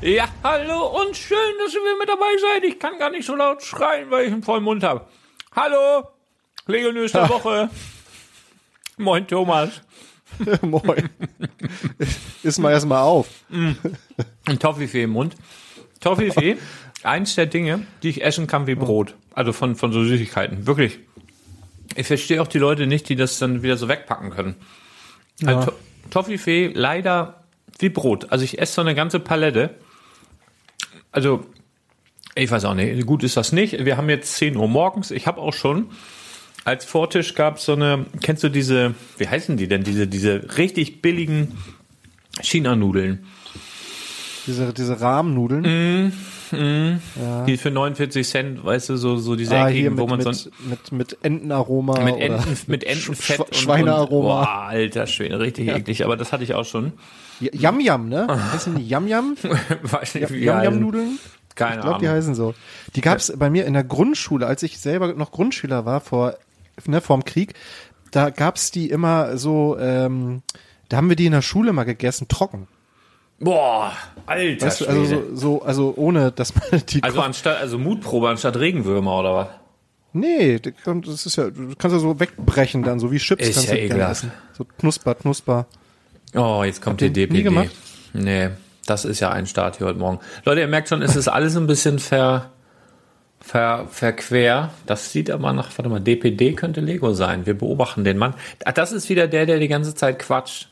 Ja, hallo und schön, dass ihr wieder mit dabei seid. Ich kann gar nicht so laut schreien, weil ich einen vollen Mund habe. Hallo, Lego News der Woche. Moin, Thomas. Moin. Iss mal erstmal auf. Mm. Ein Toffifee im Mund. Toffifee, eins der Dinge, die ich essen kann wie Brot. Also von, von so Süßigkeiten. Wirklich. Ich verstehe auch die Leute nicht, die das dann wieder so wegpacken können. Ja. Also, Toffifee leider wie Brot. Also ich esse so eine ganze Palette also ich weiß auch nicht, gut ist das nicht. Wir haben jetzt 10 Uhr morgens. Ich habe auch schon als Vortisch gab es so eine, kennst du diese, wie heißen die denn, diese, diese richtig billigen China-Nudeln? Diese, diese Rahmennudeln? Mm, mm, ja. Die für 49 Cent, weißt du, so, so diese ah, eckigen, mit, wo man so mit, mit Entenaroma mit, Enten, mit Entenfett und Schweinearoma. Boah, alter Schwede, richtig ja. eklig, aber das hatte ich auch schon. Yam Yam, ne? Heißen die Yam Yam? Weiß nicht, wie Yam Yam Nudeln? Keine ich glaube, die heißen so. Die gab's bei mir in der Grundschule, als ich selber noch Grundschüler war vor ne, vorm Krieg. Da gab's die immer so. Ähm, da haben wir die in der Schule mal gegessen, trocken. Boah, alter weißt du, also so, so, also ohne, dass man die. Also anstatt, also Mutprobe anstatt Regenwürmer oder was? Nee, das ist ja, du kannst ja so wegbrechen dann, so wie Chips ist kannst ja ekelhaft. So knusper, knusper. Oh, jetzt kommt Habt die ihr nie DPD. gemacht? Nee, das ist ja ein Start hier heute Morgen. Leute, ihr merkt schon, es ist alles ein bisschen ver, ver, verquer. Das sieht aber nach, warte mal, DPD könnte Lego sein. Wir beobachten den Mann. Ach, das ist wieder der, der die ganze Zeit quatscht.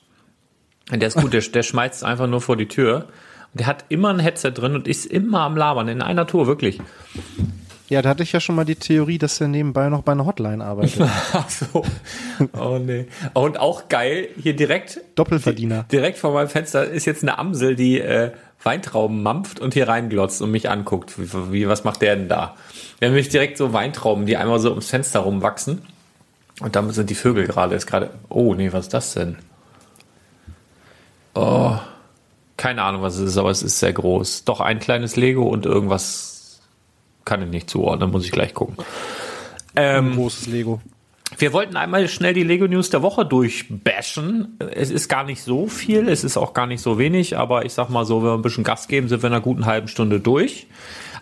Der ist gut, der, der schmeißt einfach nur vor die Tür. Und der hat immer ein Headset drin und ist immer am Labern, in einer Tour, wirklich. Ja, da hatte ich ja schon mal die Theorie, dass er nebenbei noch bei einer Hotline arbeitet. Ach so. Oh nee. Und auch geil, hier direkt. Doppelverdiener. Direkt vor meinem Fenster ist jetzt eine Amsel, die äh, Weintrauben mampft und hier reinglotzt und mich anguckt. Wie, wie, was macht der denn da? Wir haben nämlich direkt so Weintrauben, die einmal so ums Fenster rumwachsen. Und dann sind die Vögel gerade, ist gerade. Oh nee, was ist das denn? Oh. Keine Ahnung, was es ist, aber es ist sehr groß. Doch ein kleines Lego und irgendwas kann ich nicht zuordnen, muss ich gleich gucken. Ein großes Lego. Wir wollten einmal schnell die Lego News der Woche durchbashen. Es ist gar nicht so viel, es ist auch gar nicht so wenig, aber ich sag mal so, wenn wir ein bisschen Gas geben, sind wir in einer guten halben Stunde durch.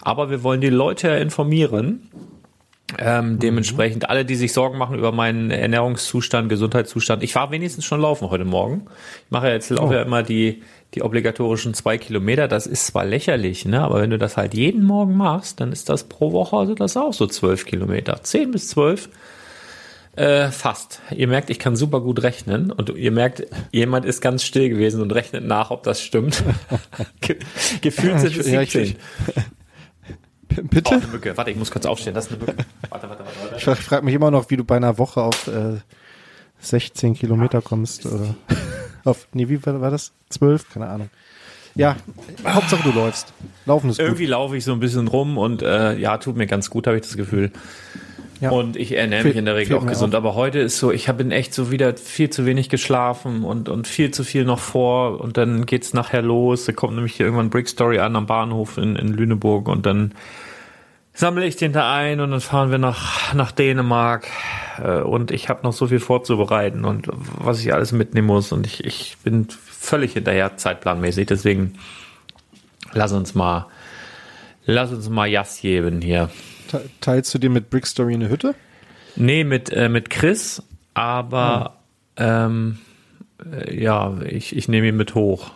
Aber wir wollen die Leute informieren. Ähm, dementsprechend alle, die sich Sorgen machen über meinen Ernährungszustand, Gesundheitszustand. Ich war wenigstens schon laufen heute Morgen. Ich mache jetzt laufe ja immer die, die obligatorischen zwei Kilometer. Das ist zwar lächerlich, ne? aber wenn du das halt jeden Morgen machst, dann ist das pro Woche also das auch so zwölf Kilometer. Zehn bis zwölf. Äh, fast. Ihr merkt, ich kann super gut rechnen und ihr merkt, jemand ist ganz still gewesen und rechnet nach, ob das stimmt. Ge Gefühlt sind es Ja, ich- 17. P- Oh, Bitte? eine Mücke. Warte, ich muss kurz aufstehen. Das ist eine Mücke. Warte, warte, warte. warte. Ich fra- frag mich immer noch, wie du bei einer Woche auf äh, 16 Kilometer kommst. Oder auf, nee, wie war, war das? 12? Keine Ahnung. Ja, Hauptsache du läufst. Laufen ist gut. Irgendwie laufe ich so ein bisschen rum und äh, ja, tut mir ganz gut, habe ich das Gefühl. Ja. Und ich ernähre mich in der Regel auch gesund. auch. Aber heute ist so, ich habe echt so wieder viel zu wenig geschlafen und, und viel zu viel noch vor. Und dann geht's nachher los. Da kommt nämlich hier irgendwann Brick Story an am Bahnhof in, in Lüneburg und dann sammle ich den da ein und dann fahren wir nach, nach Dänemark. Äh, Und ich habe noch so viel vorzubereiten und was ich alles mitnehmen muss. Und ich, ich bin völlig hinterher zeitplanmäßig. Deswegen lass uns mal, lass uns mal Jas geben hier. Te- Teilst du dir mit Brick Story eine Hütte? Nee, mit, äh, mit Chris, aber ähm, äh, ja, ich, ich nehme ihn mit hoch.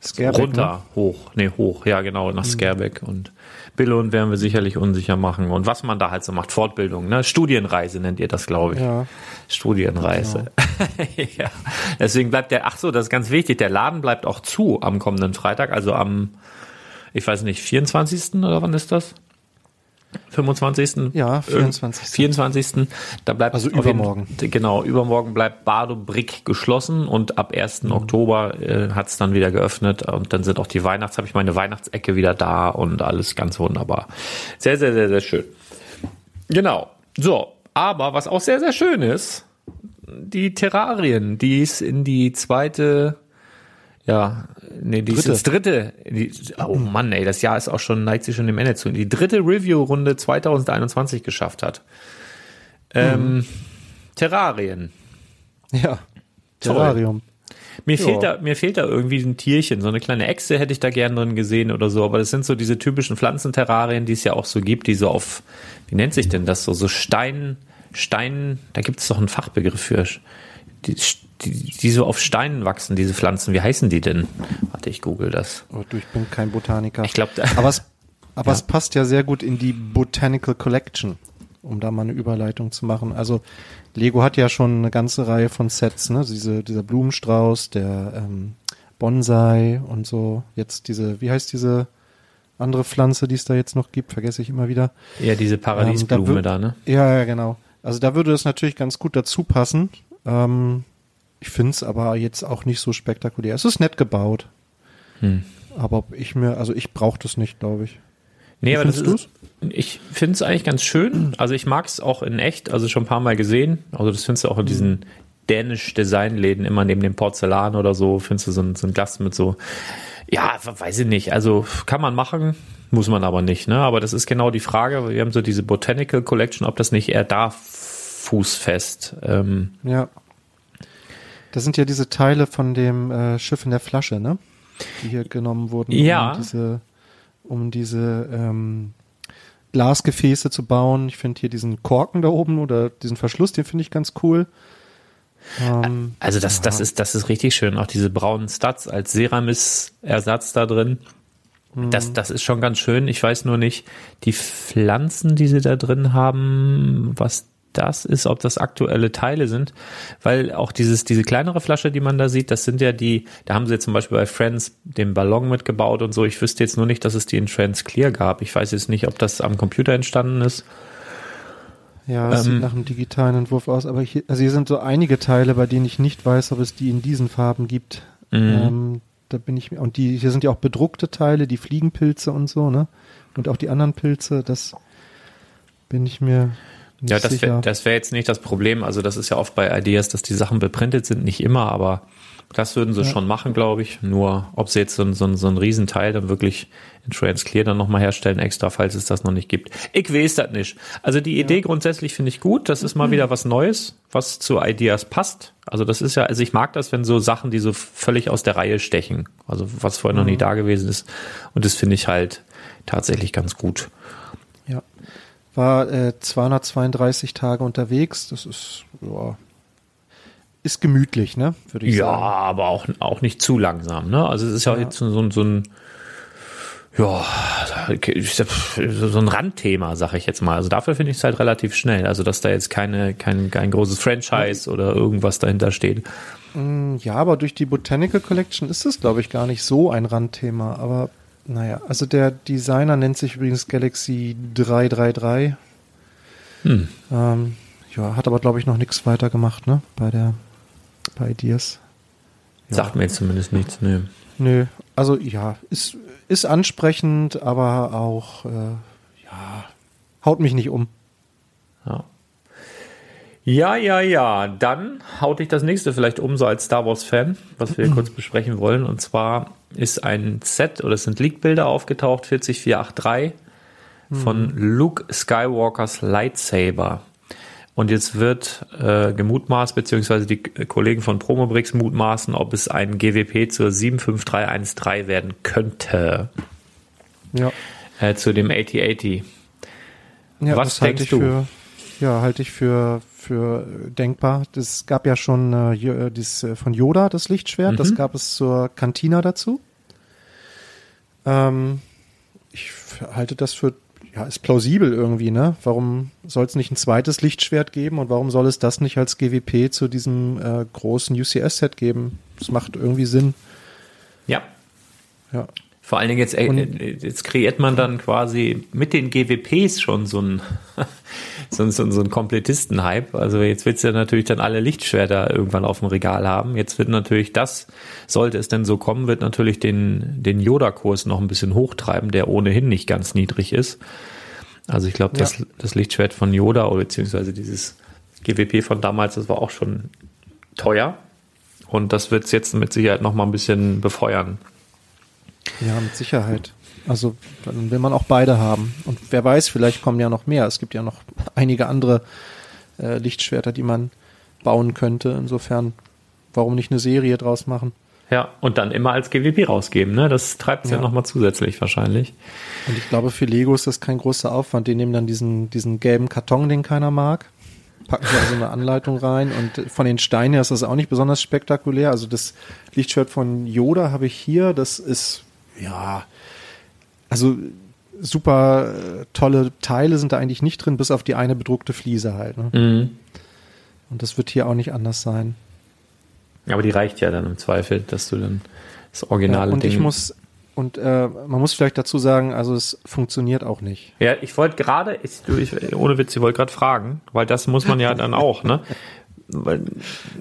Scareback, Runter, hoch. Nee, hoch, ja genau, nach Scareback. Und Billund werden wir sicherlich unsicher machen. Und was man da halt so macht, Fortbildung, ne? Studienreise nennt ihr das, glaube ich. Ja. Studienreise. ja. Deswegen bleibt der, ach so, das ist ganz wichtig, der Laden bleibt auch zu am kommenden Freitag, also am, ich weiß nicht, 24. oder wann ist das? 25. Ja, 24.. 24. Da bleibt Also auf jeden- übermorgen. Genau, übermorgen bleibt Bardo Brick geschlossen und ab 1. Mhm. Oktober äh, hat es dann wieder geöffnet und dann sind auch die Weihnachts, habe ich meine Weihnachtsecke wieder da und alles ganz wunderbar. Sehr, sehr, sehr, sehr schön. Genau. So, aber was auch sehr, sehr schön ist, die Terrarien, die es in die zweite, ja, nee, die ist Dritte. ins dritte, die, oh Mann, ey, das Jahr ist auch schon, neigt sich schon dem Ende zu, die dritte Review-Runde 2021 geschafft hat. Ähm, Terrarien. Ja. Terrarium. Mir Ja. fehlt da, mir fehlt da irgendwie ein Tierchen, so eine kleine Echse hätte ich da gern drin gesehen oder so, aber das sind so diese typischen Pflanzenterrarien, die es ja auch so gibt, die so auf, wie nennt sich denn das so, so Stein, Stein, da gibt es doch einen Fachbegriff für, die, die, die so auf Steinen wachsen, diese Pflanzen, wie heißen die denn? Warte, ich google das. Oh, du, ich bin kein Botaniker. Ich glaube, aber es, aber es passt ja sehr gut in die Botanical Collection, um da mal eine Überleitung zu machen. Also Lego hat ja schon eine ganze Reihe von Sets, ne? Diese, dieser Blumenstrauß, der ähm, Bonsai und so. Jetzt diese, wie heißt diese andere Pflanze, die es da jetzt noch gibt, vergesse ich immer wieder. ja, diese Paradiesblume Ähm, da, da, ne? Ja, ja, genau. Also da würde das natürlich ganz gut dazu passen. Ähm, ich finde es aber jetzt auch nicht so spektakulär. Es ist nett gebaut. Hm. Aber ich mir, also ich brauche das nicht, glaube ich. Nee, Wie aber das ist, ich finde es eigentlich ganz schön. Also ich mag es auch in echt, also schon ein paar Mal gesehen. Also das findest du auch in diesen dänisch Designläden immer neben dem Porzellan oder so, findest du so ein, so ein Glas mit so, ja, weiß ich nicht. Also kann man machen, muss man aber nicht. Ne? Aber das ist genau die Frage. Wir haben so diese Botanical Collection, ob das nicht eher da fußfest. Ähm, Ja. Das sind ja diese Teile von dem äh, Schiff in der Flasche, ne? Die hier genommen wurden, Ja. um diese, um diese ähm, Glasgefäße zu bauen. Ich finde hier diesen Korken da oben oder diesen Verschluss, den finde ich ganz cool. Ähm, Also das, das ist, das ist richtig schön. Auch diese braunen Studs als Ceramis-Ersatz da drin. Das, das ist schon ganz schön. Ich weiß nur nicht, die Pflanzen, die sie da drin haben, was das ist, ob das aktuelle Teile sind, weil auch dieses, diese kleinere Flasche, die man da sieht, das sind ja die, da haben sie jetzt zum Beispiel bei Friends den Ballon mitgebaut und so. Ich wüsste jetzt nur nicht, dass es die in Trans Clear gab. Ich weiß jetzt nicht, ob das am Computer entstanden ist. Ja, es Ähm. sieht nach einem digitalen Entwurf aus, aber hier, also hier sind so einige Teile, bei denen ich nicht weiß, ob es die in diesen Farben gibt. Mhm. Ähm, da bin ich und die, hier sind ja auch bedruckte Teile, die Fliegenpilze und so, ne? Und auch die anderen Pilze, das bin ich mir Ja, das wäre das wär jetzt nicht das Problem. Also das ist ja oft bei Ideas, dass die Sachen beprintet sind, nicht immer, aber das würden sie schon machen, glaube ich. Nur, ob sie jetzt so, ein- so, so ein Riesenteil dann wirklich in Transclear dann nochmal herstellen, extra, falls es das noch nicht gibt. Ich weiß das nicht. Also die Idee grundsätzlich finde ich gut. Das ist mal wieder was Neues, was zu Ideas passt. Also das ist ja, also ich mag das, wenn so Sachen, die so völlig aus der Reihe stechen. Also was vorher noch nie da gewesen ist. Und das finde ich halt tatsächlich ganz gut. Ja. War äh, 232 Tage unterwegs. Das ist, ja, ist gemütlich, ne? Würde ich Ja, sagen. aber auch, auch nicht zu langsam, ne? Also es ist ja, jetzt so, so, ein- so ein, ja, so ein Randthema, sag ich jetzt mal. Also dafür finde ich es halt relativ schnell. Also dass da jetzt keine, kein, kein großes Franchise oder irgendwas dahinter steht. Ja, aber durch die Botanical Collection ist es, glaube ich, gar nicht so ein Randthema. Aber naja, also der Designer nennt sich übrigens Galaxy 333. Hm. Ähm, ja, hat aber, glaube ich, noch nichts weiter gemacht, ne? Bei der, bei Ideas. Sagt mir jetzt zumindest nichts, ne. Nö, also ja, ist, ist ansprechend, aber auch, äh, ja, haut mich nicht um. Ja. Ja, ja, ja. Dann haut dich das nächste vielleicht um, so als Star Wars-Fan, was wir hier kurz besprechen wollen. Und zwar ist ein Set oder es sind Leak-Bilder aufgetaucht, 40483 von Luke Skywalkers Lightsaber. Und jetzt wird äh, gemutmaßt, beziehungsweise die Kollegen von Promobrix mutmaßen, ob es ein GWP zur 75313 werden könnte. Ja. Äh, zu dem 8080. Ja, Was denkst ich du? Für, ja, halte ich für, für äh, denkbar. Das gab ja schon äh, äh, dieses, äh, von Yoda, das Lichtschwert. Mhm. Das gab es zur Cantina dazu. Ähm, ich halte das für, ja, ist plausibel irgendwie, ne? Warum soll es nicht ein zweites Lichtschwert geben und warum soll es das nicht als GWP zu diesem äh, großen UCS-Set geben? Das macht irgendwie Sinn. Ja, Ja. Vor allen Dingen jetzt, äh, jetzt kreiert man dann quasi mit den GWPs schon so ein so, ein- so, so ein Komplettisten-Hype. Also jetzt wird's ja natürlich dann alle Lichtschwerter irgendwann auf dem Regal haben. Jetzt wird natürlich das, sollte es denn so kommen, wird natürlich den, den Yoda-Kurs noch ein bisschen hochtreiben, der ohnehin nicht ganz niedrig ist. Also ich glaube, Ja. das, das Lichtschwert von Yoda oder beziehungsweise dieses GWP von damals, das war auch schon teuer. Und das wird's jetzt mit Sicherheit noch mal ein bisschen befeuern. Ja, mit Sicherheit. Also dann will man auch beide haben. Und wer weiß, vielleicht kommen ja noch mehr. Es gibt ja noch einige andere äh, Lichtschwerter, die man bauen könnte. Insofern, warum nicht eine Serie draus machen? Ja, und dann immer als GWP rausgeben, ne? Das treibt es ja, Ja. nochmal zusätzlich wahrscheinlich. Und ich glaube, für Lego ist das kein großer Aufwand. Die nehmen dann diesen, diesen gelben Karton, den keiner mag, packen da so eine Anleitung rein. Und von den Steinen her ist das auch nicht besonders spektakulär. Also das Lichtschwert von Yoda habe ich hier. Das ist, ja, also super äh, tolle Teile sind da eigentlich nicht drin, bis auf die eine bedruckte Fliese halt. Ne? Mhm. Und das wird hier auch nicht anders sein. Aber die reicht ja dann im Zweifel, dass du dann das Ja, originale und Ding. ich muss, und äh, man muss vielleicht dazu sagen, also es funktioniert auch nicht. ja, ich wollte gerade, ohne Witz, ich wollte gerade fragen, weil das muss man ja dann auch, ne? Weil,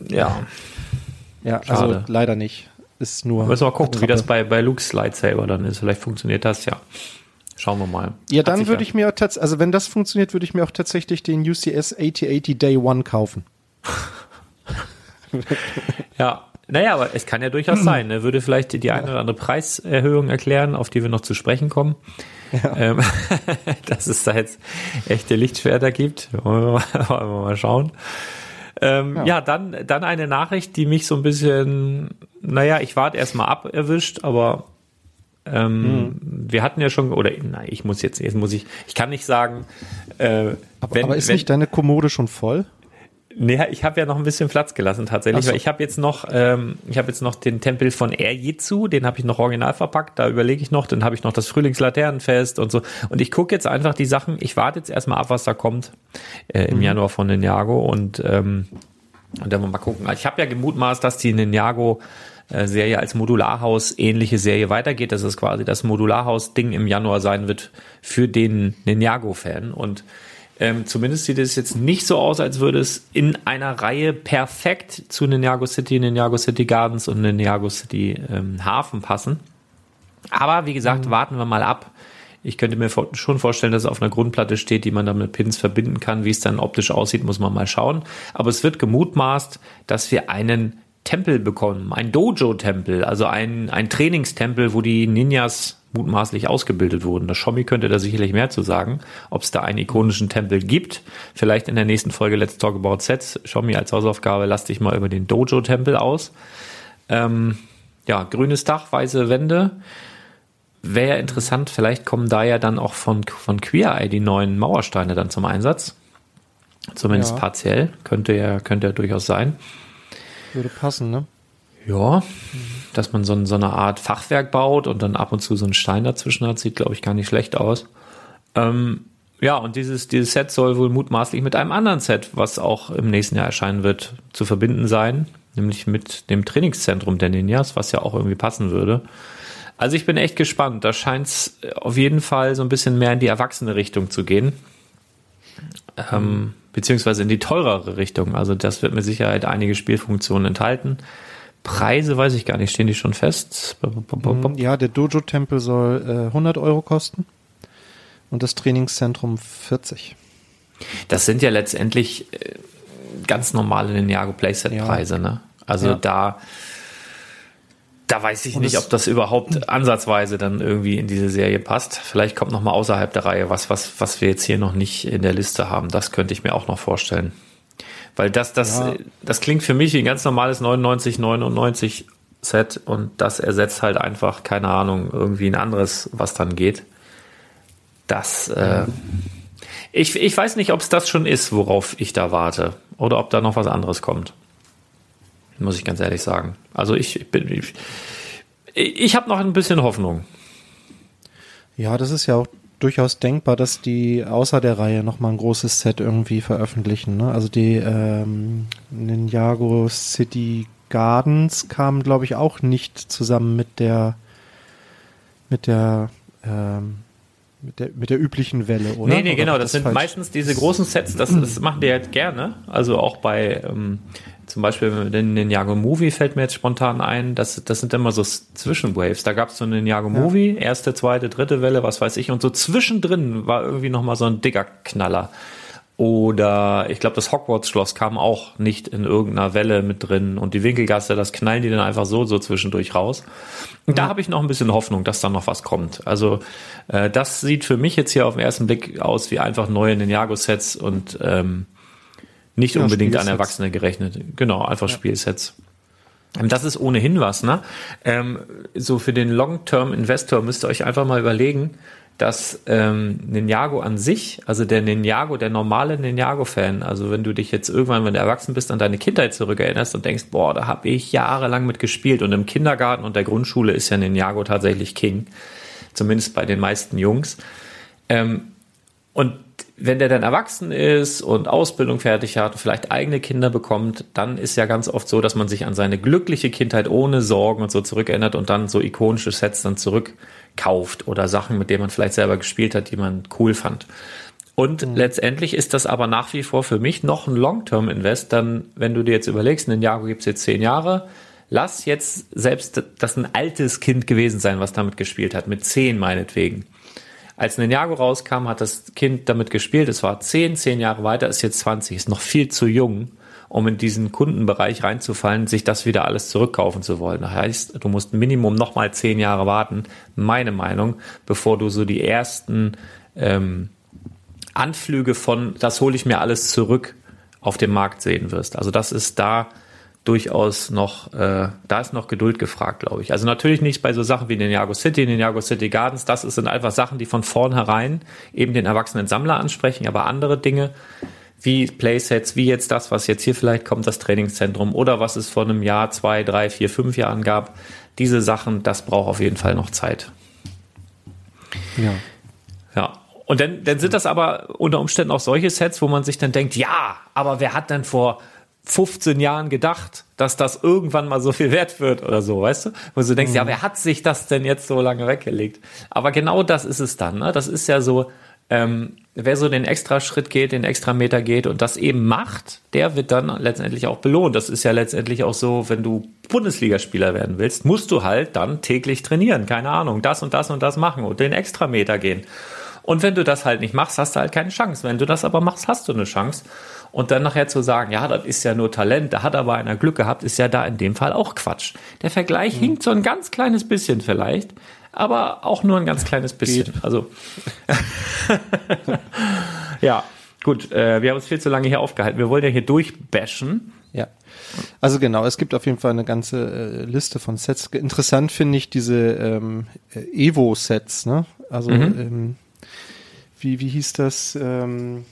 ja, Ja, Schade. also leider nicht. Ist nur. müssen wir mal gucken, wie das bei, bei Luke's Lightsaber dann ist. Vielleicht funktioniert das ja. Schauen wir mal. Ja, Hat dann würde ich mir tatsächlich, also wenn das funktioniert, würde ich mir auch tatsächlich den UCS 8080 Day One kaufen. Ja, naja, aber es kann ja durchaus sein. Ne? Würde vielleicht die eine oder andere Preiserhöhung erklären, auf die wir noch zu sprechen kommen. Ähm, dass es da jetzt echte Lichtschwerter gibt. Wollen wir mal, wollen wir mal schauen. Ähm, ja. Ja. dann, dann eine Nachricht, die mich so ein bisschen, naja, ich warte erstmal ab erwischt, aber ähm, wir hatten ja schon, oder nein, ich muss jetzt, jetzt muss ich, ich kann nicht sagen, äh, Aber, wenn, aber ist wenn, nicht deine Kommode schon voll? Nee, ich habe ja noch ein bisschen Platz gelassen tatsächlich, so. weil ich habe jetzt noch, ähm, ich habe jetzt noch den Tempel von Erjitsu, den habe ich noch original verpackt, da überlege ich noch, dann habe ich noch das Frühlingslaternenfest und so. Und ich gucke jetzt einfach die Sachen, ich warte jetzt erstmal ab, was da kommt äh, im Januar von Ninjago und, ähm, und dann mal gucken. Ich habe ja gemutmaßt, dass die Ninjago äh, Serie als Modularhaus ähnliche Serie weitergeht, dass es quasi das Modularhaus-Ding im Januar sein wird für den Ninjago-Fan. Und ähm, zumindest sieht es jetzt nicht so aus, als würde es in einer Reihe perfekt zu Ninjago City, Ninjago City Gardens und Ninjago City ähm, Hafen passen. Aber wie gesagt, warten wir mal ab. Ich könnte mir schon vorstellen, dass es auf einer Grundplatte steht, die man dann mit Pins verbinden kann. Wie es dann optisch aussieht, muss man mal schauen. Aber es wird gemutmaßt, dass wir einen Tempel bekommen, ein Dojo-Tempel, also ein, ein Trainingstempel, wo die Ninjas mutmaßlich ausgebildet wurden. Das Shomi könnte da sicherlich mehr zu sagen, ob es da einen ikonischen Tempel gibt. Vielleicht in der nächsten Folge Let's Talk About Sets. Shomi als Hausaufgabe, lass dich mal über den Dojo-Tempel aus. Ähm, ja, grünes Dach, weiße Wände. Wäre ja interessant, vielleicht kommen da ja dann auch von, von Queer Eye die neuen Mauersteine dann zum Einsatz. Zumindest Ja. partiell. Könnte ja, könnte ja durchaus sein. Würde passen, ne? Ja, dass man so, so eine Art Fachwerk baut und dann ab und zu so einen Stein dazwischen hat, sieht, glaube ich, gar nicht schlecht aus. Ähm, ja, und dieses, dieses Set soll wohl mutmaßlich mit einem anderen Set, was auch im nächsten Jahr erscheinen wird, zu verbinden sein, nämlich mit dem Trainingszentrum der Ninjas, was ja auch irgendwie passen würde. Also ich bin echt gespannt. Da scheint es auf jeden Fall so ein bisschen mehr in die erwachsene Richtung zu gehen. Ähm, beziehungsweise in die teurere Richtung. Also das wird mit Sicherheit einige Spielfunktionen enthalten. Preise weiß ich gar nicht, stehen die schon fest? Ja, der Dojo-Tempel soll äh, 100 Euro kosten und das Trainingszentrum 40. Das sind ja letztendlich äh, ganz normale Ninjago Playset-Preise, ne? Also Ja. da, da weiß ich Und nicht, ob das überhaupt ansatzweise dann irgendwie in diese Serie passt. Vielleicht kommt noch mal außerhalb der Reihe was, was, was wir jetzt hier noch nicht in der Liste haben. Das könnte ich mir auch noch vorstellen. Weil das, das, Ja. das klingt für mich wie ein ganz normales 99, 99 Set und das ersetzt halt einfach, keine Ahnung, irgendwie ein anderes, was dann geht. Das, äh, ich, ich weiß nicht, ob es das schon ist, worauf ich da warte. Oder ob da noch was anderes kommt. Muss ich ganz ehrlich sagen. Also ich, ich bin, ich, ich habe noch ein bisschen Hoffnung. Ja, das ist ja auch durchaus denkbar, dass die außer der Reihe nochmal ein großes Set irgendwie veröffentlichen. Ne? Also die ähm, Ninjago City Gardens kamen, glaube ich, auch nicht zusammen mit der mit der ähm, mit der, mit der üblichen Welle, oder? Nee, nee, Oder genau. war Das sind falsch? meistens diese großen Sets, das, das machen die halt gerne. Also auch bei, ähm, zum Beispiel den Ninjago Movie fällt mir jetzt spontan ein. Das, das sind immer so Zwischenwaves. Da gab es so einen Ninjago Movie, erste, zweite, dritte Welle, was weiß ich. Und so zwischendrin war irgendwie nochmal so ein dicker Knaller. Oder ich glaube, das Hogwarts-Schloss kam auch nicht in irgendeiner Welle mit drin. Und die Winkelgasse, das knallen die dann einfach so, so zwischendurch raus. Und da habe ich noch ein bisschen Hoffnung, dass da noch was kommt. Also äh, das sieht für mich jetzt hier auf den ersten Blick aus wie einfach neue Ninjago-Sets und ähm, nicht Ja, unbedingt an. Erwachsene gerechnet. Genau, einfach Spielsets. Ähm, Das ist ohnehin was, ne? Ähm, so für den Long-Term-Investor müsst ihr euch einfach mal überlegen, dass ähm, Ninjago an sich, also der Ninjago, der normale Ninjago-Fan, also wenn du dich jetzt irgendwann, wenn du erwachsen bist, an deine Kindheit zurückerinnerst und denkst, boah, da habe ich jahrelang mit gespielt und im Kindergarten und der Grundschule ist ja Ninjago tatsächlich King, zumindest bei den meisten Jungs. Ähm, und wenn der dann erwachsen ist und Ausbildung fertig hat und vielleicht eigene Kinder bekommt, dann ist ja ganz oft so, dass man sich an seine glückliche Kindheit ohne Sorgen und so zurückerinnert und dann so ikonische Sets dann zurückkauft oder Sachen, mit denen man vielleicht selber gespielt hat, die man cool fand. Und letztendlich ist das aber nach wie vor für mich noch ein Long-Term-Invest. Dann, wenn du dir jetzt überlegst, ein Jahr gibt's jetzt zehn Jahre, lass jetzt selbst das ein altes Kind gewesen sein, was damit gespielt hat, mit zehn meinetwegen. Als Ninjago rauskam, hat das Kind damit gespielt. Es war 10, 10 Jahre weiter, ist jetzt 20, ist noch viel zu jung, um in diesen Kundenbereich reinzufallen, sich das wieder alles zurückkaufen zu wollen. Das heißt, du musst Minimum noch mal 10 Jahre warten, meine Meinung, bevor du so die ersten ähm, Anflüge von, das hole ich mir alles zurück, auf dem Markt sehen wirst. Also das ist da durchaus noch, äh, da ist noch Geduld gefragt, glaube ich. Also natürlich nicht bei so Sachen wie Ninjago City, Ninjago City Gardens, das sind einfach Sachen, die von vornherein eben den erwachsenen Sammler ansprechen, aber andere Dinge, wie Playsets, wie jetzt das, was jetzt hier vielleicht kommt, das Trainingszentrum oder was es vor einem Jahr, zwei, drei, vier, fünf Jahren gab. Diese Sachen, das braucht auf jeden Fall noch Zeit. Ja. Ja. Und dann, dann sind das aber unter Umständen auch solche Sets, wo man sich dann denkt, ja, aber wer hat denn vor 15 Jahren gedacht, dass das irgendwann mal so viel wert wird oder so, weißt du? Wo du denkst, ja, wer hat sich das denn jetzt so lange weggelegt? Aber genau das ist es dann, ne? Das ist ja so, ähm, wer so den extra Schritt geht, den extra Meter geht und das eben macht, der wird dann letztendlich auch belohnt. Das ist ja letztendlich auch so, wenn du Bundesligaspieler werden willst, musst du halt dann täglich trainieren, keine Ahnung, das und das und das machen und den extra Meter gehen. Und wenn du das halt nicht machst, hast du halt keine Chance. Wenn du das aber machst, hast du eine Chance. Und dann nachher zu sagen, ja, das ist ja nur Talent, da hat aber einer Glück gehabt, ist ja da in dem Fall auch Quatsch. Der Vergleich mhm. hinkt so ein ganz kleines bisschen vielleicht, aber auch nur ein ganz kleines bisschen. Also ja, gut, äh, wir haben uns viel zu lange hier aufgehalten. Wir wollen ja hier durchbashen. Ja. Also genau, es gibt auf jeden Fall eine ganze äh, Liste von Sets. Interessant finde ich diese ähm, Evo-Sets, ne? Also mhm. ähm, wie, wie hieß das? Ähm,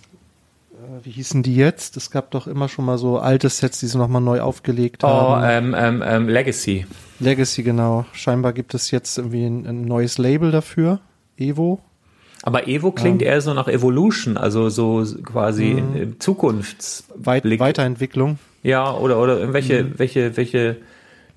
äh, wie hießen die jetzt? Es gab doch immer schon mal so alte Sets, die sie nochmal neu aufgelegt oh, haben. Oh, ähm, ähm, Legacy. Legacy, genau. Scheinbar gibt es jetzt irgendwie ein, ein neues Label dafür. Evo. Aber Evo klingt ähm, eher so nach Evolution, also so quasi mhm. in, Zukunfts Weit Weiterentwicklung. Ja, oder oder irgendwelche mhm. welche welche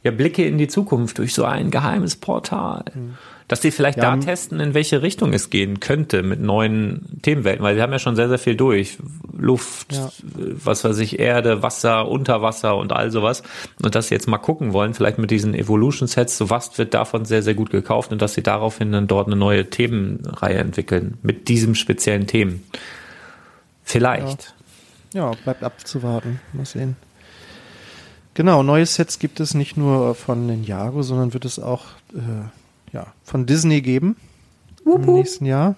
ja Blicke in die Zukunft durch so ein geheimes Portal. Mhm dass die vielleicht ja, da testen, in welche Richtung es gehen könnte mit neuen Themenwelten, weil sie haben ja schon sehr, sehr viel durch. Luft, ja. was weiß ich, Erde, Wasser, Unterwasser und all sowas. Und dass sie jetzt mal gucken wollen, vielleicht mit diesen Evolution-Sets, so was wird davon sehr, sehr gut gekauft und dass sie daraufhin dann dort eine neue Themenreihe entwickeln mit diesem speziellen Themen. Vielleicht. Ja, ja bleibt abzuwarten. Mal sehen. Genau, neue Sets gibt es nicht nur von Ninjago, sondern wird es auch äh, ja, von Disney geben Wupp. im nächsten Jahr.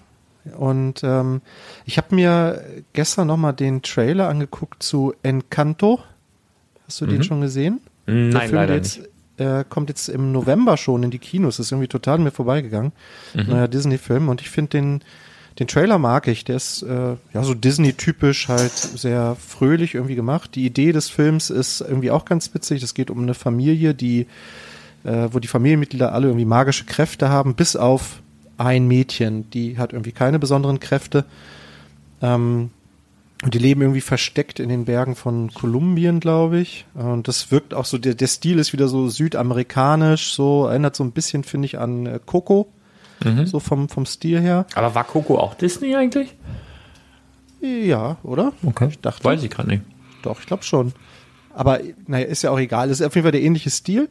Und ähm, ich habe mir gestern nochmal den Trailer angeguckt zu Encanto. Hast du mhm. den schon gesehen? Nein, Der Film, leider jetzt, nicht. Äh, kommt jetzt im November schon in die Kinos. Das ist irgendwie total mir vorbeigegangen. Mhm. Neuer Disney-Film. Und ich finde den, den Trailer mag ich. Der ist äh, ja so Disney-typisch halt sehr fröhlich irgendwie gemacht. Die Idee des Films ist irgendwie auch ganz witzig. Es geht um eine Familie, die äh, wo die Familienmitglieder alle irgendwie magische Kräfte haben, bis auf ein Mädchen, die hat irgendwie keine besonderen Kräfte. Ähm, und die leben irgendwie versteckt in den Bergen von Kolumbien, glaube ich. Und das wirkt auch so, der, der Stil ist wieder so südamerikanisch, so erinnert so ein bisschen, finde ich, an äh, Coco. Mhm. So vom, vom Stil her. Aber war Coco auch Disney eigentlich? Ja, oder? Okay. Ich dachte, Weiß ich gerade nicht. Doch, ich glaube schon. Aber naja, ist ja auch egal. Es ist auf jeden Fall der ähnliche Stil.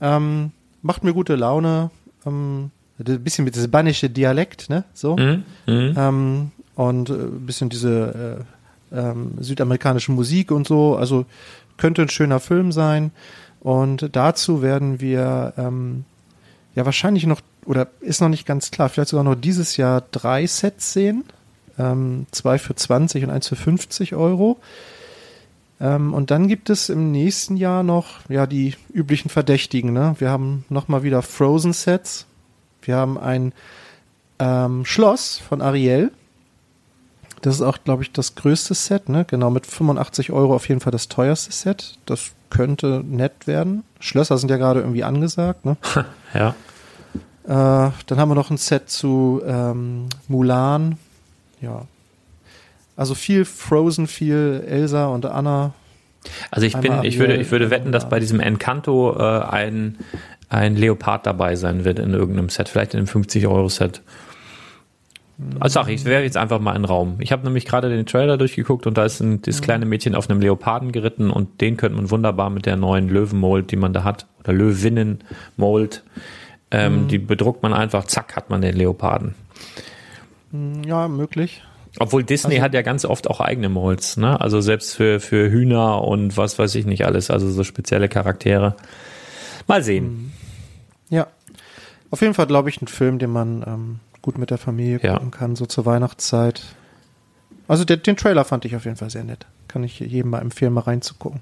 Ähm, macht mir gute Laune. Ähm, ein bisschen mit diesem spanische Dialekt, ne? So. Mhm. Mhm. Ähm, und äh, ein bisschen diese äh, ähm, südamerikanische Musik und so. Also könnte ein schöner Film sein. Und dazu werden wir ähm, ja wahrscheinlich noch, oder ist noch nicht ganz klar, vielleicht sogar noch dieses Jahr drei Sets sehen. Ähm, zwei für 20 und eins für 50 Euro. Ähm, und dann gibt es im nächsten Jahr noch ja die üblichen Verdächtigen. Ne? Wir haben nochmal wieder Frozen Sets. Wir haben ein ähm, Schloss von Ariel. Das ist auch, glaube ich, das größte Set, ne? Genau, mit 85 Euro auf jeden Fall das teuerste Set. Das könnte nett werden. Schlösser sind ja gerade irgendwie angesagt, ne? ja. Äh, dann haben wir noch ein Set zu ähm, Mulan. Ja, also viel Frozen, viel Elsa und Anna. Also ich bin, ich würde, ich würde wetten, dass bei diesem Encanto äh, ein, ein Leopard dabei sein wird in irgendeinem Set, vielleicht in einem 50-Euro-Set. Also sag ich, ich wäre jetzt einfach mal in Raum. Ich habe nämlich gerade den Trailer durchgeguckt und da ist ein, das kleine Mädchen auf einem Leoparden geritten und den könnte man wunderbar mit der neuen Löwenmold, die man da hat, oder Löwinnenmold, ähm, mhm. die bedruckt man einfach, zack, hat man den Leoparden. Ja, möglich. Obwohl Disney also, hat ja ganz oft auch eigene Molds, ne? Also selbst für, für Hühner und was weiß ich nicht alles, also so spezielle Charaktere. Mal sehen. Mhm. Ja. Auf jeden Fall, glaube ich, ein Film, den man ähm, gut mit der Familie ja. gucken kann, so zur Weihnachtszeit. Also der, den Trailer fand ich auf jeden Fall sehr nett. Kann ich jedem mal empfehlen, mal reinzugucken.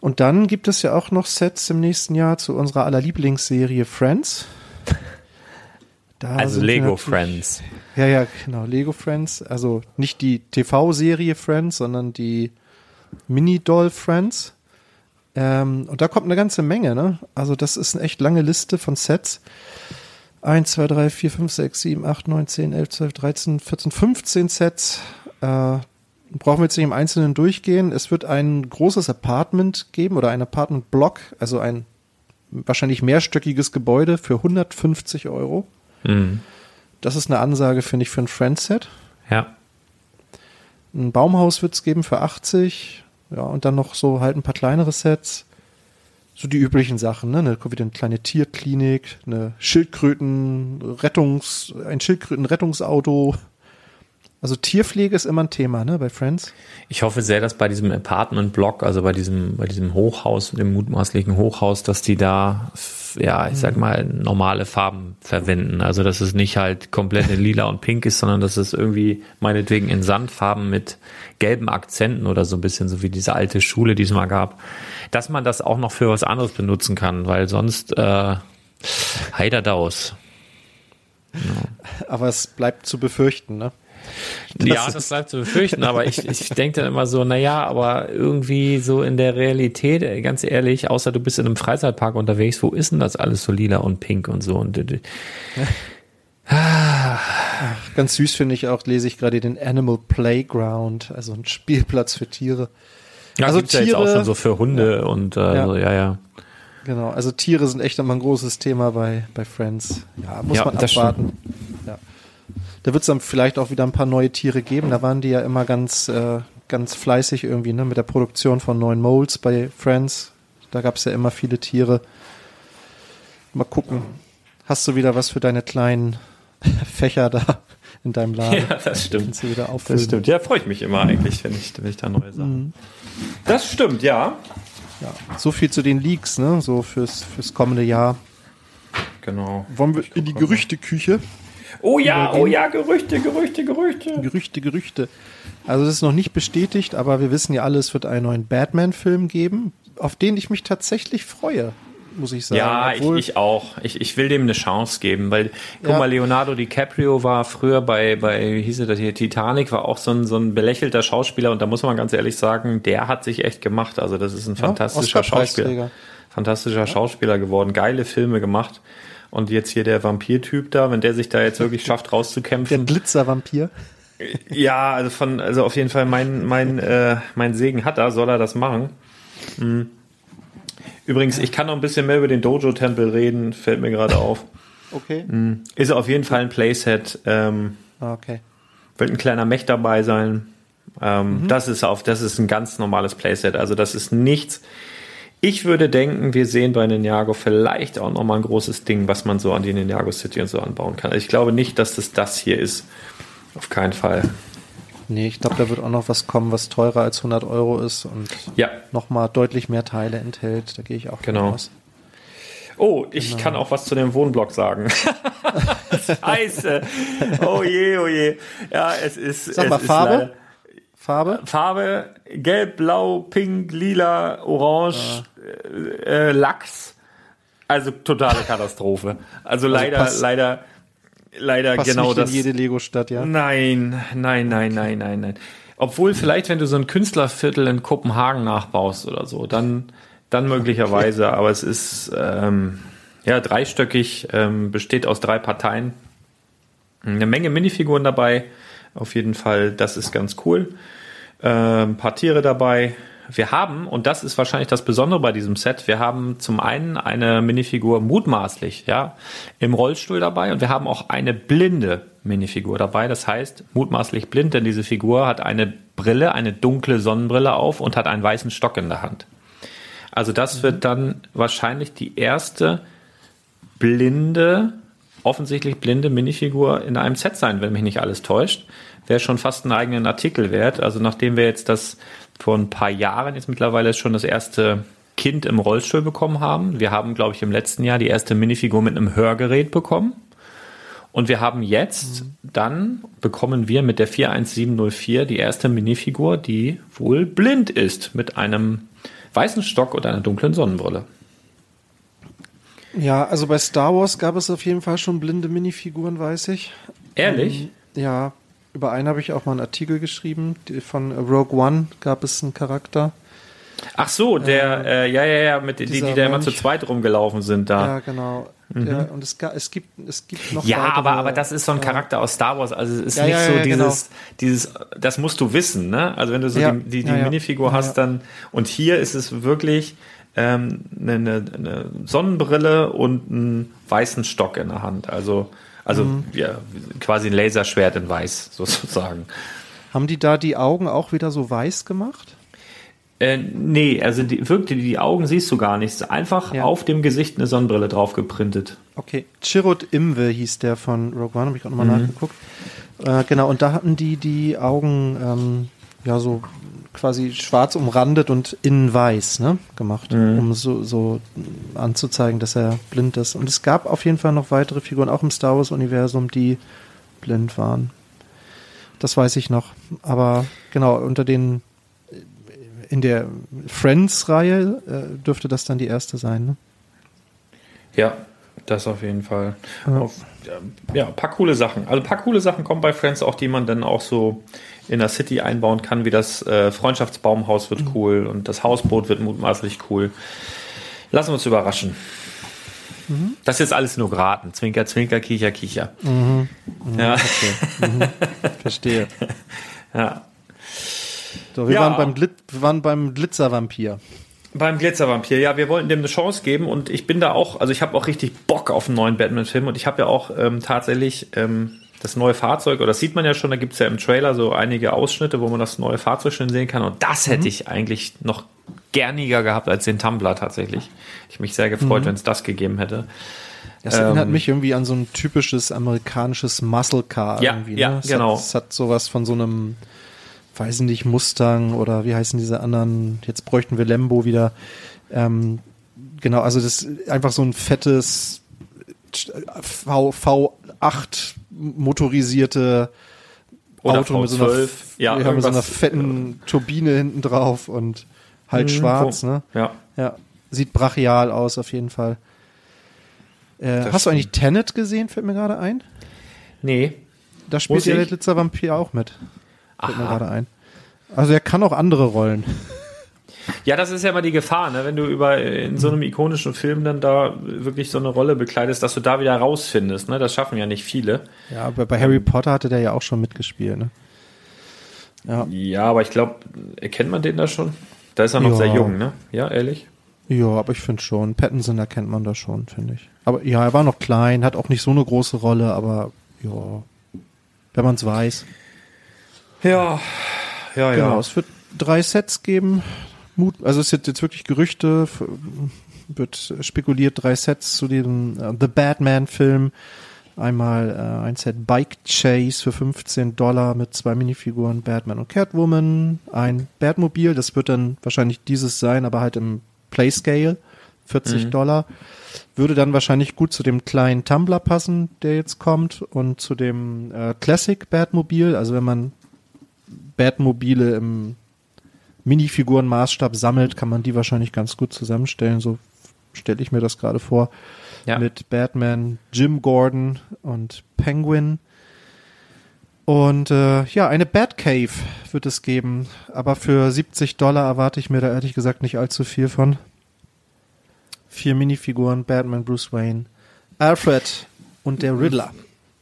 Und dann gibt es ja auch noch Sets im nächsten Jahr zu unserer aller Lieblingsserie Friends. Da Also Lego Friends. Ja, ja, genau, Lego Friends. Also nicht die TV-Serie Friends, sondern die Mini-Doll Friends. Ähm, und da kommt eine ganze Menge, ne? Also das ist eine echt lange Liste von Sets. 1, 2, 3, 4, 5, 6, 7, 8, 9, 10, 11, 12, 13, 14, 15 Sets. Äh, brauchen wir jetzt nicht im Einzelnen durchgehen. Es wird ein großes Apartment geben oder ein Apartment-Block, also ein wahrscheinlich mehrstöckiges Gebäude für 150 Euro. Mhm. Das ist eine Ansage, finde ich, für ein Friend-Set. Ja. Ein Baumhaus wird es geben für 80. Ja, und dann noch so halt ein paar kleinere Sets. So die üblichen Sachen, ne? Da kommt wieder eine kleine Tierklinik, eine Schildkröten-Rettungs-, ein Schildkröten-Rettungsauto. Also Tierpflege ist immer ein Thema, ne, bei Friends. Ich hoffe sehr, dass bei diesem Apartment-Block, also bei diesem, bei diesem Hochhaus, dem mutmaßlichen Hochhaus, dass die da, ja, ich sag mal, normale Farben verwenden. Also, dass es nicht halt komplett in lila und pink ist, sondern dass es irgendwie meinetwegen in Sandfarben mit gelben Akzenten oder so ein bisschen, so wie diese alte Schule, die es mal gab, dass man das auch noch für was anderes benutzen kann, weil sonst, äh, heider daus. Aber es bleibt zu befürchten, ne? Ja, das bleibt zu befürchten, aber ich, ich denke dann immer so, naja, aber irgendwie so in der Realität, ganz ehrlich, außer du bist in einem Freizeitpark unterwegs, wo ist denn das alles so lila und pink und so? Und, äh, Ganz süß finde ich auch, lese ich gerade den Animal Playground, also ein Spielplatz für Tiere. ja, Also gibt's ja jetzt auch Tiere- schon so für Hunde und äh, Ja. So, ja, ja. Genau, also Tiere sind echt immer ein großes Thema bei, bei Friends. Ja, muss Ja, man das abwarten. Ja. Da wird es dann vielleicht auch wieder ein paar neue Tiere geben. Da waren die ja immer ganz, äh, ganz fleißig irgendwie, ne, mit der Produktion von neuen Molds bei Friends. Da gab es ja immer viele Tiere. Mal gucken. Hast du wieder was für deine kleinen Fächer da in deinem Laden? Ja, das stimmt. Das stimmt. Ja, freue ich mich immer eigentlich, wenn ich, wenn ich da neue Sachen. Das stimmt, ja. Ja. So viel zu den Leaks, ne? So fürs, fürs kommende Jahr. Genau. Wollen wir in die Gerüchteküche? Oh ja, oh ja, Gerüchte, Gerüchte, Gerüchte. Gerüchte, Gerüchte. Also das ist noch nicht bestätigt, aber wir wissen ja alle, es wird einen neuen Batman-Film geben, auf den ich mich tatsächlich freue, muss ich sagen. Ja, ich, Obwohl- ich auch. Ich, ich will dem eine Chance geben, weil, guck Ja. mal, Leonardo DiCaprio war früher bei, bei, wie hieß er das hier, Titanic, war auch so ein, so ein belächelter Schauspieler und da muss man ganz ehrlich sagen, der hat sich echt gemacht. Also das ist ein fantastischer. Schauspieler. Fantastischer Schauspieler geworden, geile Filme gemacht. Und jetzt hier der Vampir-Typ da, wenn der sich da jetzt wirklich schafft, Der rauszukämpfen. Glitzervampir. Ja, also von, also auf jeden Fall mein, mein, äh, mein Segen hat er, soll er das machen. Mhm. Übrigens, ich kann noch ein bisschen mehr über den Dojo-Tempel reden, fällt mir gerade auf. Okay. Ist auf jeden Fall ein Playset. Ähm, Ah, Okay. wird ein kleiner Mech dabei sein. Ähm, Mhm. Das ist auf, das ist ein ganz normales Playset. Also das ist nichts. Ich würde denken, wir sehen bei Ninjago vielleicht auch noch mal ein großes Ding, was man so an die Ninjago City und so anbauen kann. Also ich glaube nicht, dass das das hier ist. Auf keinen Fall. Nee, ich glaube, da wird auch noch was kommen, was teurer als 100 Euro ist und Ja, nochmal deutlich mehr Teile enthält. Da gehe ich auch Genau. aus. Oh, ich kann auch was zu dem Wohnblock sagen. Scheiße. Oh je, oh je. Ja, es ist. Sag es mal, ist Farbe? leider- Farbe? Farbe gelb, blau, pink, lila, orange, äh, äh, Lachs. Also totale Katastrophe. Also, leider, passt- leider, leider Passt genau nicht das. in jede Lego-Stadt, ja? Nein, nein, nein, nein, nein, nein. Obwohl vielleicht, wenn du so ein Künstlerviertel in Kopenhagen nachbaust oder so, dann, dann möglicherweise. Aber es ist ähm, ja dreistöckig, ähm, besteht aus drei Parteien. Eine Menge Minifiguren dabei. Auf jeden Fall, das ist ganz cool. Ähm, ein paar Tiere dabei. Wir haben, und das ist wahrscheinlich das Besondere bei diesem Set, wir haben zum einen eine Minifigur mutmaßlich, ja, im Rollstuhl dabei und wir haben auch eine blinde Minifigur dabei. Das heißt, mutmaßlich blind, denn diese Figur hat eine Brille, eine dunkle Sonnenbrille auf und hat einen weißen Stock in der Hand. Also das wird dann wahrscheinlich die erste blinde, offensichtlich blinde Minifigur in einem Set sein, wenn mich nicht alles täuscht. Wäre schon fast einen eigenen Artikel wert. Also nachdem wir jetzt das vor ein paar Jahren jetzt mittlerweile schon das erste Kind im Rollstuhl bekommen haben. Wir haben, glaube ich, im letzten Jahr die erste Minifigur mit einem Hörgerät bekommen. Und wir haben jetzt, dann bekommen wir mit der 41704 die erste Minifigur, die wohl blind ist, mit einem weißen Stock und einer dunklen Sonnenbrille. Ja, also bei Star Wars gab es auf jeden Fall schon blinde Minifiguren, weiß ich. Ehrlich? Ähm, ja, über einen habe ich auch mal einen Artikel geschrieben. Die, von Rogue One gab es einen Charakter. Ach so, der, äh, ja, ja, ja, mit die, die dieser da immer zu zweit rumgelaufen sind da. Ja, genau. Der, und es, es gibt es gibt noch Mhm. Ja, weitere, aber, aber das ist so ein ja. Charakter aus Star Wars. Also es ist Ja, nicht ja, so ja, genau. dieses, dieses, das musst du wissen, ne? Also wenn du so Ja, die, die, die ja, ja. Minifigur Ja, hast, ja. dann, und hier ist es wirklich ähm, eine, eine, eine Sonnenbrille und einen weißen Stock in der Hand. Also, also Mhm. ja, quasi ein Laserschwert in weiß, sozusagen. Haben die da die Augen auch wieder so weiß gemacht? Äh, nee, also die, wirklich, die Augen siehst du gar nicht. Es ist Einfach Ja. auf dem Gesicht eine Sonnenbrille drauf geprintet. Okay, Chirrut Imwe hieß der von Rogue One, habe ich gerade Mhm. nochmal nachgeguckt. Äh, genau, und da hatten die die Augen ähm, ja so quasi schwarz umrandet und innen weiß ne, gemacht, Mhm. um so, so anzuzeigen, dass er blind ist. Und es gab auf jeden Fall noch weitere Figuren, auch im Star Wars-Universum, die blind waren. Das weiß ich noch. Aber genau, unter den in der Friends-Reihe äh, dürfte das dann die erste sein. Ne? Ja, das auf jeden Fall. Auf, ja, ein paar coole Sachen. Also paar coole Sachen kommen bei Friends auch, die man dann auch so in der City einbauen kann, wie das äh, Freundschaftsbaumhaus wird cool und das Hausboot wird mutmaßlich cool. Lassen wir uns überraschen. Das ist jetzt alles nur geraten. Zwinker, zwinker, kicher, kicher. Ja, Verstehe. ja. So, wir, Ja. waren beim Glit wir waren beim Glitzervampir. Beim Glitzervampir, ja, wir wollten dem eine Chance geben und ich bin da auch, also ich habe auch richtig Bock auf einen neuen Batman-Film und ich habe ja auch ähm, tatsächlich ähm, das neue Fahrzeug, oder das sieht man ja schon, da gibt's ja im Trailer so einige Ausschnitte, wo man das neue Fahrzeug schon sehen kann und das hätte ich eigentlich noch gerniger gehabt als den Tumblr tatsächlich. Ich mich sehr gefreut, wenn es das gegeben hätte. Das erinnert Ähm, mich irgendwie an so ein typisches amerikanisches Muscle Car Ja, irgendwie. ja, ne? es genau. Hat, es hat sowas von so einem, weiß ich nicht, Mustang oder wie heißen diese anderen, jetzt bräuchten wir Lambo wieder. Ähm, genau, also das ist einfach so ein fettes V, V8 motorisierte Oder Auto mit so einer, V12, ja, mit so einer fetten Turbine hinten drauf und halt schwarz, ne? Ja. Ja, sieht brachial aus auf jeden Fall. Äh, hast du eigentlich Tenet gesehen, fällt mir gerade ein? Nee. Da spielt ja der ich? Glitzervampir auch mit. Fällt mir Aha. gerade ein. Also er kann auch andere Rollen. Ja, das ist ja immer die Gefahr, ne? wenn du über in so einem ikonischen Film dann da wirklich so eine Rolle bekleidest, dass du da wieder rausfindest. Ne? Das schaffen ja nicht viele. Ja, aber bei Harry Potter hatte der ja auch schon mitgespielt. Ne? Ja. Ja, aber ich glaube, erkennt man den da schon? Da ist er noch Ja. sehr jung, ne? Ja, ehrlich? ja, aber ich finde schon. Pattinson erkennt man da schon, finde ich. Aber ja, er war noch klein, hat auch nicht so eine große Rolle, aber ja, wenn man es weiß. Ja, ja, Genau, es wird drei Sets geben. Mut, also es sind jetzt wirklich Gerüchte, wird spekuliert, drei Sets zu diesem äh, The Batman-Film. Einmal äh, ein Set Bike Chase für 15 Dollar mit zwei Minifiguren Batman und Catwoman. Ein Batmobil, das wird dann wahrscheinlich dieses sein, aber halt im Playscale. 40 Dollar. Würde dann wahrscheinlich gut zu dem kleinen Tumblr passen, der jetzt kommt und zu dem äh, Classic Batmobil. Also wenn man Batmobile im Minifigurenmaßstab sammelt, kann man die wahrscheinlich ganz gut zusammenstellen. So stelle ich mir das gerade vor. Ja. Mit Batman, Jim Gordon und Penguin. Und äh, ja, eine Batcave wird es geben. Aber für 70 Dollar erwarte ich mir da ehrlich gesagt nicht allzu viel von. Vier Minifiguren, Batman, Bruce Wayne, Alfred und der Riddler.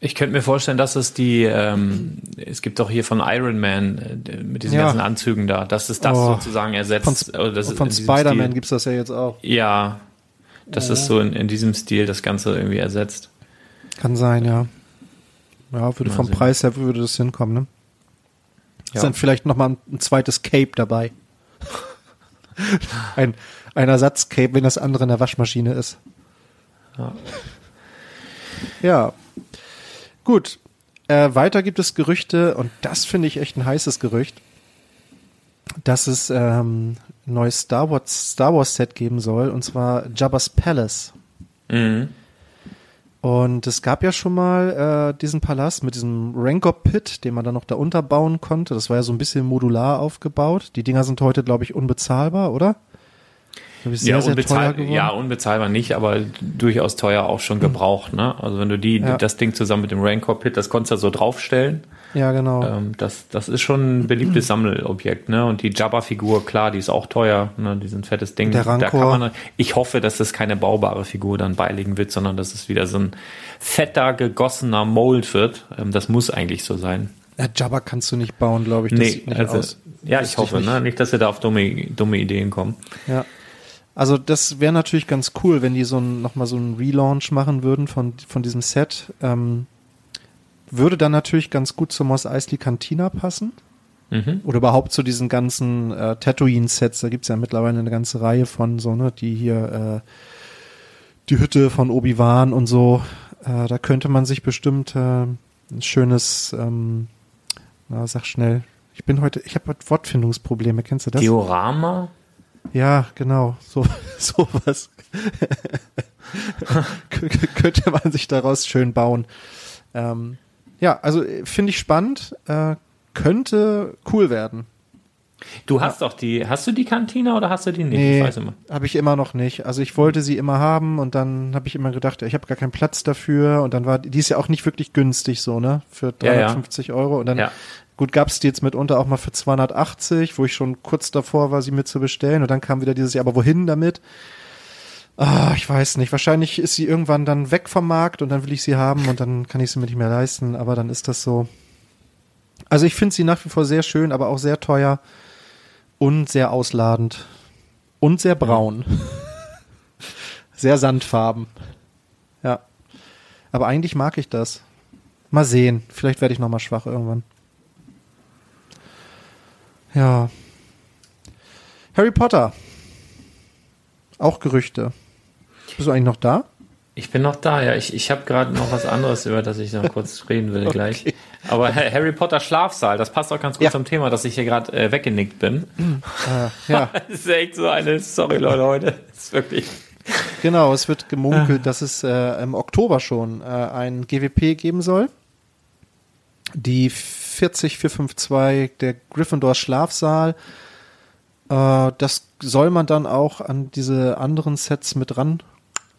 Ich könnte mir vorstellen, dass es die, ähm, es gibt doch hier von Iron Man äh, mit diesen Ja. ganzen Anzügen da, dass es das Oh. sozusagen ersetzt. Von, das ist von Spider-Man Stil. gibt's das ja jetzt auch. Ja, dass es so in, in diesem Stil das Ganze irgendwie ersetzt. Kann sein, ja. Ja, würde Mal vom sehen. Preis her würde das hinkommen, ne? Ist Ja. dann vielleicht noch mal ein, ein zweites Cape dabei. ein, ein Ersatzcape, wenn das andere in der Waschmaschine ist. Ja. Ja. Gut. Äh, weiter gibt es Gerüchte, und das finde ich echt ein heißes Gerücht, dass es ähm, ein neues Star Wars, Star Wars Set geben soll, und zwar Jabba's Palace. Mhm. Und es gab ja schon mal äh, diesen Palast mit diesem Rancor Pit, den man dann noch da unterbauen konnte. Das war ja so ein bisschen modular aufgebaut. Die Dinger sind heute, glaube ich, unbezahlbar, oder? Ich, sehr, ja, unbezahl ja, unbezahlbar nicht, aber durchaus teuer auch schon gebraucht. Ne? Also wenn du die, Ja. das Ding zusammen mit dem Rancor Pit, das konntest du so draufstellen. ja, genau. Ähm, das, das ist schon ein beliebtes Sammelobjekt. Ne? Und die Jabba-Figur, klar, die ist auch teuer. Ne? Die sind fettes Ding. Der Da kann man, ich hoffe, dass das keine baubare Figur dann beilegen wird, sondern dass es wieder so ein fetter, gegossener Mold wird. Ähm, das muss eigentlich so sein. Ja, Jabba kannst du nicht bauen, glaube ich. Das Nee, also, ja, ich hoffe, nicht. ne? nicht, dass sie da auf dumme, dumme Ideen kommen. Ja. Also das wäre natürlich ganz cool, wenn die so ein, nochmal so einen Relaunch machen würden von, von diesem Set. Ähm, würde dann natürlich ganz gut zur Mos Eisley Cantina passen. Mhm. Oder überhaupt zu diesen ganzen äh, Tatooine-Sets. Da gibt's ja mittlerweile eine ganze Reihe von so, ne, die hier äh, die Hütte von Obi-Wan und so. Äh, da könnte man sich bestimmt äh, ein schönes, ähm, na, sag schnell. Ich bin heute, ich habe heute Wortfindungsprobleme, kennst du das? Diorama? Ja, genau, so sowas könnte man sich daraus schön bauen. Ähm, ja, also äh, finde ich spannend, äh, könnte cool werden. Du hast doch die, hast du die Kantine oder hast du die nicht? Nee, Ich weiß immer. habe ich immer noch nicht. Also ich wollte sie immer haben und dann habe ich immer gedacht, ich habe gar keinen Platz dafür und dann war die ist ja auch nicht wirklich günstig so, ne? Für Ja, ja. 350 Euro und dann Gut gab's die jetzt mitunter auch mal für 280, wo ich schon kurz davor war, sie mir zu bestellen und dann kam wieder dieses Jahr, aber wohin damit? Ah, ich weiß nicht. Wahrscheinlich ist sie irgendwann dann weg vom Markt und dann will ich sie haben und dann kann ich sie mir nicht mehr leisten, aber dann ist das so. Also ich finde sie nach wie vor sehr schön, aber auch sehr teuer und sehr ausladend und sehr braun. sehr sandfarben. Ja. Aber eigentlich mag ich das. Mal sehen. Vielleicht werde ich noch mal schwach irgendwann. Ja. Harry Potter. Auch Gerüchte. Bist du eigentlich noch da? Ich bin noch da, ja. Ich, ich habe gerade noch was anderes, über das ich noch kurz reden will gleich. Aber Ha- Harry Potter Schlafsaal, das passt auch ganz gut Ja. zum Thema, dass ich hier gerade äh, weggenickt bin. Äh, ja, Das ist echt so eine, sorry Leute, heute. Das ist wirklich. genau. Es wird gemunkelt, dass es äh, im Oktober schon äh, ein GWP geben soll. Die 40452, der Gryffindor Schlafsaal. Äh, das soll man dann auch an diese anderen Sets mit ran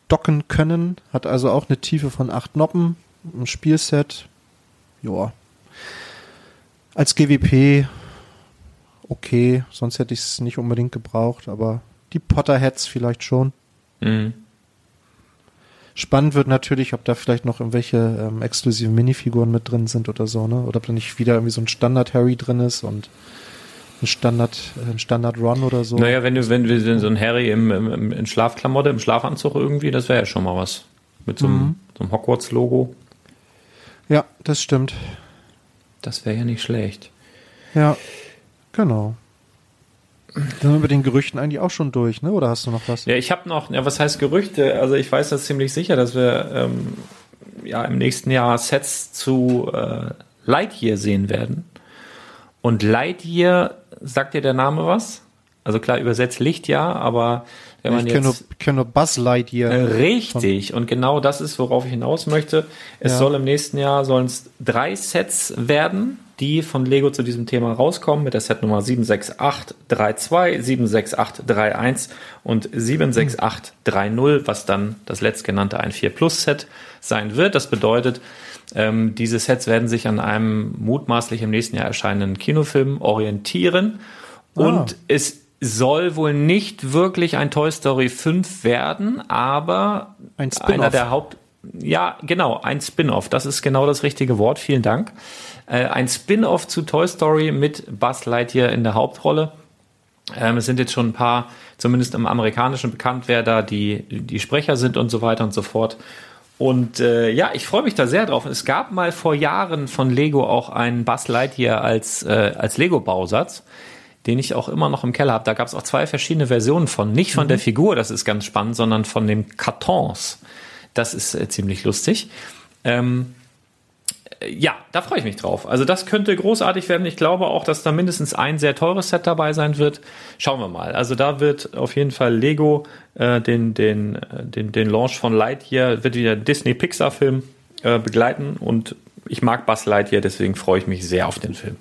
docken können. Hat also auch eine Tiefe von acht Noppen. Ein Spielset. Ja. Als GWP okay. Sonst hätte ich es nicht unbedingt gebraucht, aber die Potterheads vielleicht schon. Mhm. Spannend wird natürlich, ob da vielleicht noch irgendwelche ähm, exklusiven Minifiguren mit drin sind oder so, ne? Oder ob da nicht wieder irgendwie so ein Standard Harry drin ist und ein Standard, äh, ein Standard Ron oder so. Naja, wenn du, wenn wir so ein Harry im, im, in Schlafklamotte, im Schlafanzug irgendwie, das wäre ja schon mal was. Mit so einem, so einem Hogwarts-Logo. Ja, das stimmt. Das wäre ja nicht schlecht. Ja, genau. Sind wir mit den Gerüchten eigentlich auch schon durch, ne? Oder hast du noch was? Ja, ich habe noch, ja, was heißt Gerüchte? Also ich weiß das ziemlich sicher, dass wir ähm, ja im nächsten Jahr Sets zu äh, Lightyear sehen werden. Und Lightyear, sagt dir der Name was? Also klar, übersetzt Lichtjahr, aber wenn man ich kenne nur, jetzt kenn nur Buzz Lightyear. äh, richtig und genau das ist, worauf ich hinaus möchte. Es Ja. soll im nächsten Jahr sollen es drei Sets werden, die von Lego zu diesem Thema rauskommen mit der Setnummer 76832, 76831 und 76830, was dann das letztgenannte ein 4 Plus Set sein wird. Das bedeutet, ähm, diese Sets werden sich an einem mutmaßlich im nächsten Jahr erscheinenden Kinofilm orientieren. Und es soll wohl nicht wirklich ein Toy Story 5 werden, aber Ein Spin-off. einer der Haupt ja, genau, ein Spin-off. Das ist genau das richtige Wort. Vielen Dank. Äh, ein Spin-off zu Toy Story mit Buzz Lightyear in der Hauptrolle. Ähm, es sind jetzt schon ein paar, zumindest im Amerikanischen bekannt, wer da die, die Sprecher sind und so weiter und so fort. Und äh, ja, ich freue mich da sehr drauf. Es gab mal vor Jahren von Lego auch einen Buzz Lightyear als, äh, als Lego-Bausatz, den ich auch immer noch im Keller habe. Da gab es auch zwei verschiedene Versionen von. Nicht von der Figur, das ist ganz spannend, sondern von den Kartons. Das ist äh, ziemlich lustig. Ähm, äh, ja, da freue ich mich drauf. Also das könnte großartig werden. Ich glaube auch, dass da mindestens ein sehr teures Set dabei sein wird. Schauen wir mal. Also da wird auf jeden Fall Lego äh, den, den, äh, den, den Launch von Lightyear, wird wieder Disney-Pixar-Film äh, begleiten. Und ich mag Buzz Lightyear, deswegen freue ich mich sehr auf den Film.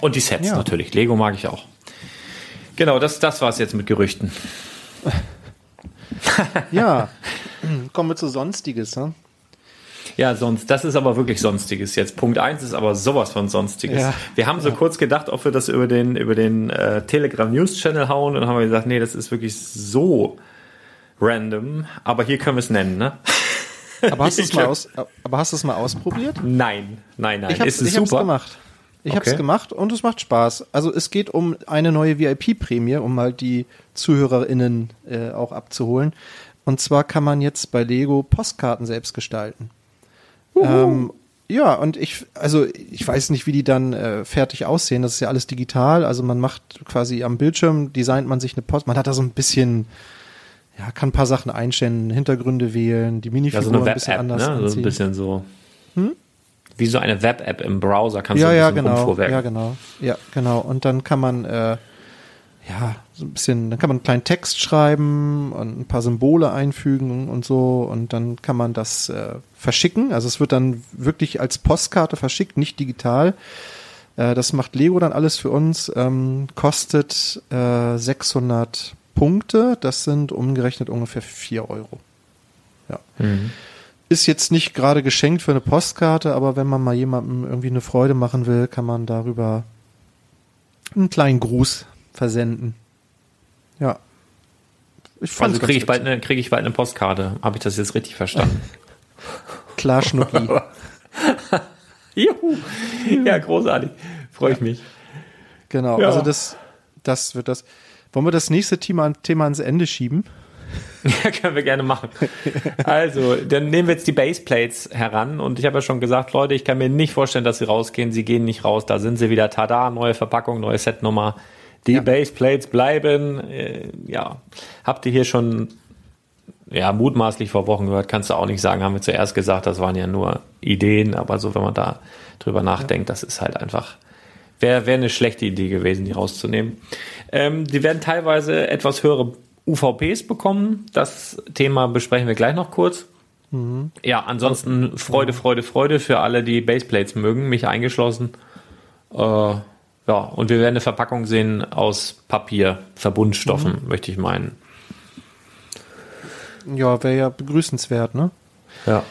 Und die Sets Ja. natürlich. Lego mag ich auch. Genau, das, das war's jetzt mit Gerüchten. Ja, kommen wir zu Sonstiges. Ne? Ja, sonst, das ist aber wirklich Sonstiges jetzt. Punkt eins ist aber sowas von Sonstiges. Ja. Wir haben so kurz gedacht, ob wir das über den, über den äh, Telegram News Channel hauen und haben wir gesagt, nee, das ist wirklich so random, aber hier können wir es nennen, ne? Aber hast du es mal, aus, aber hast mal ausprobiert? Nein, nein, nein. Ich habe ist es es super? gemacht. Ich habe Okay. es gemacht und es macht Spaß. Also es geht um eine neue VIP-Prämie, um mal die ZuhörerInnen äh, auch abzuholen. Und zwar kann man jetzt bei Lego Postkarten selbst gestalten. Ähm, ja, und ich, also ich weiß nicht, wie die dann äh, fertig aussehen. Das ist ja alles digital. Also man macht quasi am Bildschirm, designt man sich eine Post. Man hat da so ein bisschen, ja, kann ein paar Sachen einstellen, Hintergründe wählen, die Ja, Minifigur so ein bisschen anders ne? So ein bisschen so. Wie so eine Web-App im Browser kannst ja, du ein ja, bisschen genau. rumfuhrwerken. Ja, genau. Ja, genau. Und dann kann man, äh, ja, so ein bisschen, dann kann man einen kleinen Text schreiben und ein paar Symbole einfügen und so. Und dann kann man das äh, verschicken. Also es wird dann wirklich als Postkarte verschickt, nicht digital. Äh, das macht Lego dann alles für uns. Ähm, kostet äh, 600 Punkte. Das sind umgerechnet ungefähr 4 Euro. Ja. Ist jetzt nicht gerade geschenkt für eine Postkarte, aber wenn man mal jemandem irgendwie eine Freude machen will, kann man darüber einen kleinen Gruß versenden. Ja. Ich fand's Also kriege ich, bald eine- krieg ich bald eine Postkarte. Habe ich das jetzt richtig verstanden? Klar, Schnucki. Juhu. Ja, großartig. Freue ich mich. genau. Ja. Also das, das wird das. Wollen wir das nächste Thema, Thema ans Ende schieben? Ja, können wir gerne machen. Also, dann nehmen wir jetzt die Baseplates heran und ich habe ja schon gesagt, Leute, ich kann mir nicht vorstellen, dass sie rausgehen. Sie gehen nicht raus. Da sind sie wieder. Tada, neue Verpackung, neue Setnummer. Die Ja. Baseplates bleiben. Äh, ja, habt ihr hier schon ja, mutmaßlich vor Wochen gehört, kannst du auch nicht sagen, haben wir zuerst gesagt, das waren ja nur Ideen, aber so, wenn man da drüber nachdenkt, das ist halt einfach, wäre wär eine schlechte Idee gewesen, die rauszunehmen. Ähm, die werden teilweise etwas höhere UVPs bekommen. Das Thema besprechen wir gleich noch kurz. Ja, ansonsten Freude, Freude, Freude für alle, die Baseplates mögen, mich eingeschlossen. Äh, ja, und wir werden eine Verpackung sehen aus Papier, Verbundstoffen, möchte ich meinen. Ja, wäre ja begrüßenswert, ne? Ja.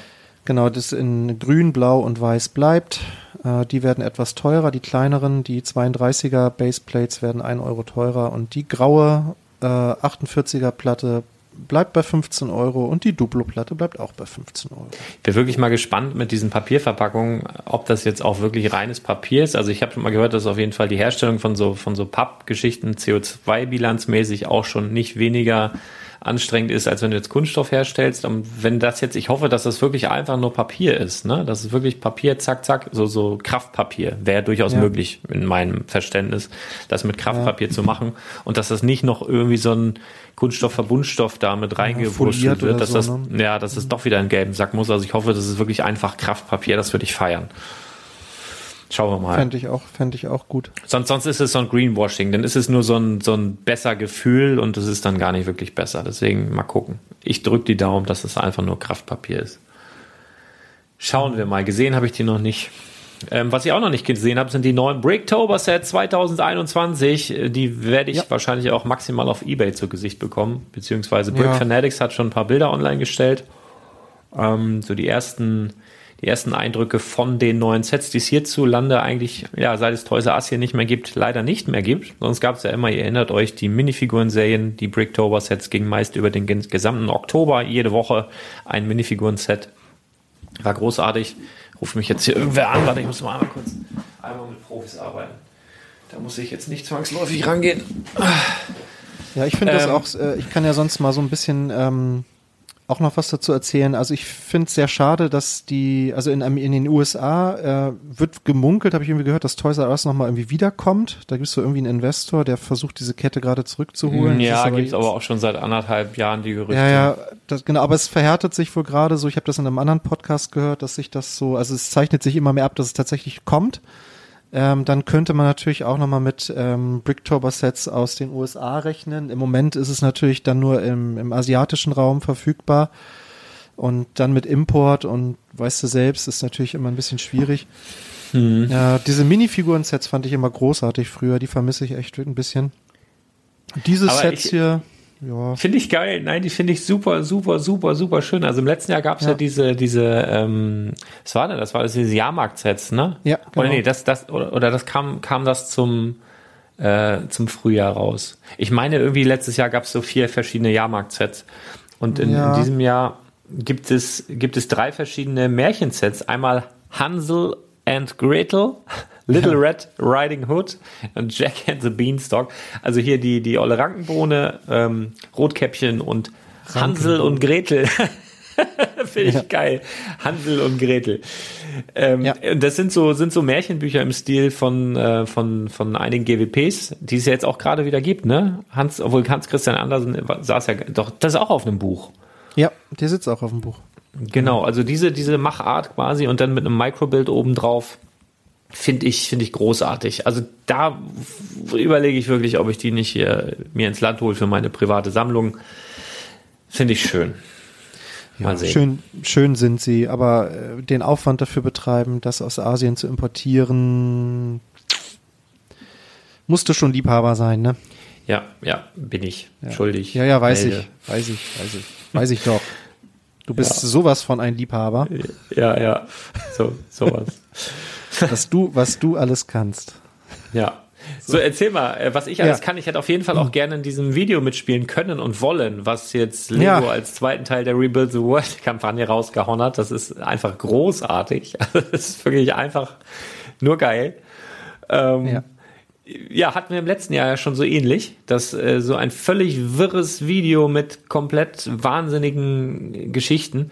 Genau, das in grün, blau und weiß bleibt. Äh, die werden etwas teurer, die kleineren, die 32er Baseplates werden 1 Euro teurer und die graue äh, 48er Platte bleibt bei 15 Euro und die Duplo-Platte bleibt auch bei 15 Euro. Ich bin wirklich mal gespannt mit diesen Papierverpackungen, ob das jetzt auch wirklich reines Papier ist. Also ich habe schon mal gehört, dass auf jeden Fall die Herstellung von so von so Pappgeschichten CO2-bilanzmäßig auch schon nicht weniger anstrengend ist, als wenn du jetzt Kunststoff herstellst. Und wenn das jetzt, ich hoffe, dass das wirklich einfach nur Papier ist, ne? Das ist wirklich Papier, zack, zack, so, so Kraftpapier. Wäre durchaus Ja. möglich in meinem Verständnis, das mit Kraftpapier zu machen. Und dass das nicht noch irgendwie so ein Kunststoff-Verbundstoff da mit reingewurschtelt wird, dass so, das, ne? ja, dass es doch wieder einen gelben Sack muss. Also ich hoffe, das ist wirklich einfach Kraftpapier, das würde ich feiern. Schauen wir mal. Fände ich auch, fände ich auch gut. Sonst, sonst ist es so ein Greenwashing, dann ist es nur so ein, so ein besser Gefühl und es ist dann gar nicht wirklich besser. Deswegen mal gucken. Ich drücke die Daumen, dass es einfach nur Kraftpapier ist. Schauen wir mal. Gesehen habe ich die noch nicht. Ähm, was ich auch noch nicht gesehen habe, sind die neuen Bricktober Sets 2021. Äh, Die werde ich Ja. wahrscheinlich auch maximal auf Ebay zu Gesicht bekommen. Beziehungsweise Brick Ja. Fanatics hat schon ein paar Bilder online gestellt. Ähm, so die ersten, die ersten Eindrücke von den neuen Sets, die es hierzulande eigentlich, ja, seit es Toys R Us hier nicht mehr gibt, leider nicht mehr gibt. Sonst gab es ja immer, ihr erinnert euch, die Minifiguren-Serien, die Bricktober-Sets gingen meist über den gesamten Oktober, jede Woche ein Minifiguren-Set. War großartig. Ruft mich jetzt hier irgendwer an, warte, ich muss mal einmal kurz einmal mit Profis arbeiten. Da muss ich jetzt nicht zwangsläufig rangehen. Ja, ich finde das Ähm, auch, äh, ich kann ja sonst mal so ein bisschen ähm, auch noch was dazu erzählen. Also ich finde es sehr schade, dass die, also in, in den USA äh, wird gemunkelt, habe ich irgendwie gehört, dass Toys R Us nochmal irgendwie wiederkommt. Da gibt es so irgendwie einen Investor, der versucht, diese Kette gerade zurückzuholen. Das Ja, gibt es aber auch schon seit anderthalb Jahren die Gerüchte. Ja, ja, das, genau, aber es verhärtet sich wohl gerade so, ich habe das in einem anderen Podcast gehört, dass sich das so, also es zeichnet sich immer mehr ab, dass es tatsächlich kommt. Ähm, dann könnte man natürlich auch nochmal mit ähm, Bricktober-Sets aus den USA rechnen. Im Moment ist es natürlich dann nur im, im asiatischen Raum verfügbar. Und dann mit Import und weißt du selbst, ist natürlich immer ein bisschen schwierig. Ja, diese Minifiguren-Sets fand ich immer großartig früher, die vermisse ich echt ein bisschen. Diese Aber Sets ich- hier, ja. Finde ich geil. Nein, die finde ich super, super, super, super schön. Also im letzten Jahr gab es ja. Ja. diese, diese, ähm, was war denn das? War das diese Jahrmarkt-Sets, ne? Ja, Oder genau. nee, das, das, oder, oder das kam, kam das zum, äh, zum Frühjahr raus. Ich meine, irgendwie letztes Jahr gab es so vier verschiedene Jahrmarkt-Sets. Und in, Ja. in diesem Jahr gibt es, gibt es drei verschiedene Märchensets. Einmal Hansel and Gretel, Little Red Riding Hood und Jack and the Beanstalk. Also hier die, die Olle Rankenbohne, ähm, Rotkäppchen und Hansel und Gretel. Finde ich geil. Hansel und Gretel. Ähm, Ja. Das sind so, sind so Märchenbücher im Stil von, äh, von, von einigen GWPs, die es ja jetzt auch gerade wieder gibt, ne? Hans, obwohl Hans Christian Andersen saß ja, doch, das ist auch auf einem Buch. Ja, der sitzt auch auf dem Buch. Genau, also diese, diese Machart quasi und dann mit einem Microbild obendrauf finde ich, finde ich großartig. Also da überlege ich wirklich, ob ich die nicht hier mir ins Land hole für meine private Sammlung. Finde ich schön. Mal sehen. Schön, schön sind sie, aber äh, den Aufwand dafür betreiben, das aus Asien zu importieren, musste schon Liebhaber sein, ne? Ja, ja, bin ich. Ja. Schuldig. Ja, ja, weiß Melde. ich, weiß ich, weiß ich, weiß ich doch. Du bist sowas von ein Liebhaber, Ja, ja. So, sowas. dass du, was du alles kannst. Ja. So, erzähl mal, äh, was ich alles Ja. kann. Ich hätte auf jeden Fall auch gerne in diesem Video mitspielen können und wollen, was jetzt Lego Ja. als zweiten Teil der Rebuild the World Kampagne rausgehauen hat. Das ist einfach großartig. Das ist wirklich einfach nur geil. Ähm, Ja. Ja, hatten wir im letzten Jahr ja schon so ähnlich, dass äh, so ein völlig wirres Video mit komplett wahnsinnigen Geschichten.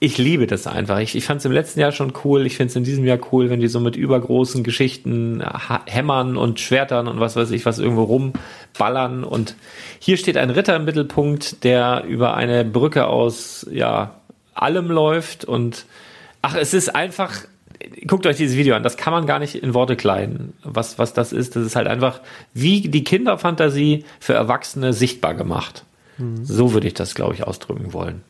Ich liebe das einfach. Ich, ich fand es im letzten Jahr schon cool. Ich finde es in diesem Jahr cool, wenn die so mit übergroßen Geschichten ha Hämmern und Schwertern und was weiß ich was irgendwo rumballern. Und hier steht ein Ritter im Mittelpunkt, der über eine Brücke aus ja allem läuft und ach, es ist einfach guckt euch dieses Video an, das kann man gar nicht in Worte kleiden, was, was das ist. Das ist halt einfach wie die Kinderfantasie für Erwachsene sichtbar gemacht. So würde ich das, glaube ich, ausdrücken wollen.